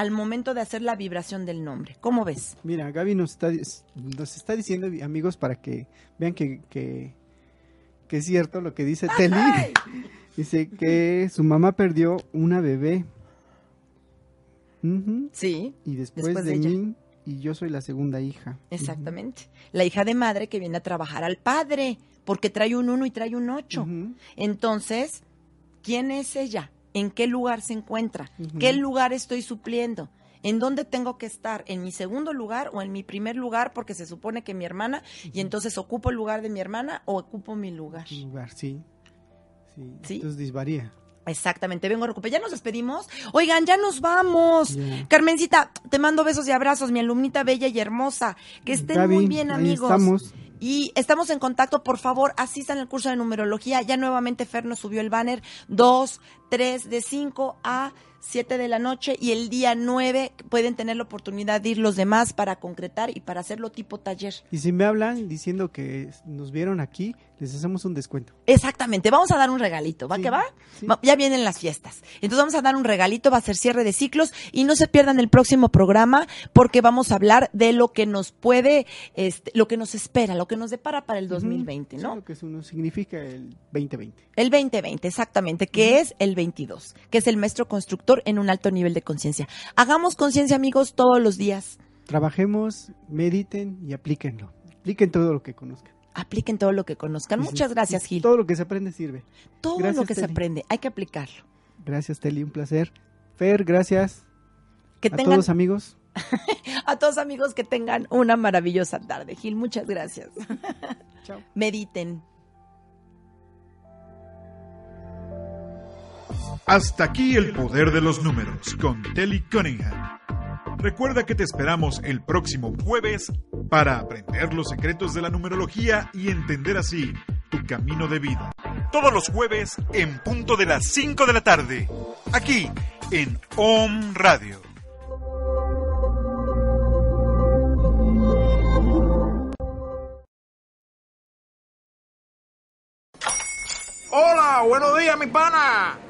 [SPEAKER 1] al momento de hacer la vibración del nombre. ¿Cómo ves?
[SPEAKER 2] Mira, Gaby nos está, nos está diciendo, amigos, para que vean que, que, que es cierto lo que dice Teli. dice que su mamá perdió una bebé.
[SPEAKER 1] Sí,
[SPEAKER 2] Y después,
[SPEAKER 1] Después
[SPEAKER 2] de,
[SPEAKER 1] de
[SPEAKER 2] mí, y yo soy la segunda hija.
[SPEAKER 1] exactamente. La hija de madre que viene a trabajar al padre, porque trae un uno y trae un ocho.
[SPEAKER 2] Ujú.
[SPEAKER 1] Entonces, ¿quién es ella? ¿En qué lugar se encuentra? ¿Qué lugar estoy supliendo? ¿En dónde tengo que estar? ¿En mi segundo lugar o en mi primer lugar? Porque se supone que mi hermana, y entonces ocupo el lugar de mi hermana o ocupo mi lugar.
[SPEAKER 2] Lugar, sí. Sí,
[SPEAKER 1] Sí.
[SPEAKER 2] entonces disvaría.
[SPEAKER 1] Exactamente, vengo a recuperar. Ya nos despedimos. Oigan, ya nos vamos. Carmencita, te mando besos y abrazos, mi alumnita bella y hermosa. Que estén
[SPEAKER 2] Gaby,
[SPEAKER 1] muy bien,
[SPEAKER 2] ahí
[SPEAKER 1] amigos.
[SPEAKER 2] estamos.
[SPEAKER 1] Y estamos en contacto, por favor, asistan al curso de numerología. Ya nuevamente Fer nos subió el banner 2, 3, de 5 a 7 de la noche y el día 9 pueden tener la oportunidad de ir los demás para concretar y para hacerlo tipo taller.
[SPEAKER 2] Y si me hablan diciendo que nos vieron aquí, les hacemos un descuento.
[SPEAKER 1] Exactamente, vamos a dar un regalito, ¿va
[SPEAKER 2] Sí,
[SPEAKER 1] que va?
[SPEAKER 2] sí.
[SPEAKER 1] Ya vienen las fiestas. Entonces vamos a dar un regalito, va a ser cierre de ciclos y no se pierdan el próximo programa porque vamos a hablar de lo que nos puede, este, lo que nos espera, lo que nos depara para el 2020,
[SPEAKER 2] Sí,
[SPEAKER 1] ¿no?
[SPEAKER 2] lo que eso nos significa el 2020.
[SPEAKER 1] El 2020, exactamente, que es el 22, que es el maestro constructor en un alto nivel de conciencia. Hagamos conciencia, amigos, todos los días.
[SPEAKER 2] Trabajemos, mediten y aplíquenlo. Apliquen todo lo que conozcan.
[SPEAKER 1] Apliquen todo lo que conozcan.
[SPEAKER 2] Sí, sí.
[SPEAKER 1] Muchas gracias, Gil.
[SPEAKER 2] Todo lo que se aprende sirve.
[SPEAKER 1] Todo
[SPEAKER 2] gracias,
[SPEAKER 1] lo que se aprende, hay que aplicarlo.
[SPEAKER 2] Gracias, Teli, un placer. Fer, gracias.
[SPEAKER 1] Que
[SPEAKER 2] a
[SPEAKER 1] tengan,
[SPEAKER 2] todos amigos.
[SPEAKER 1] a todos amigos, que tengan una maravillosa tarde. Gil, muchas gracias.
[SPEAKER 2] Chao.
[SPEAKER 1] Mediten.
[SPEAKER 3] Hasta aquí el poder de los números con Telly Cunningham. Recuerda que te esperamos el próximo jueves para aprender los secretos de la numerología y entender así tu camino de vida. Todos los jueves en punto de las 5 de la tarde, aquí en OM Radio.
[SPEAKER 4] Hola, buenos días, mi pana.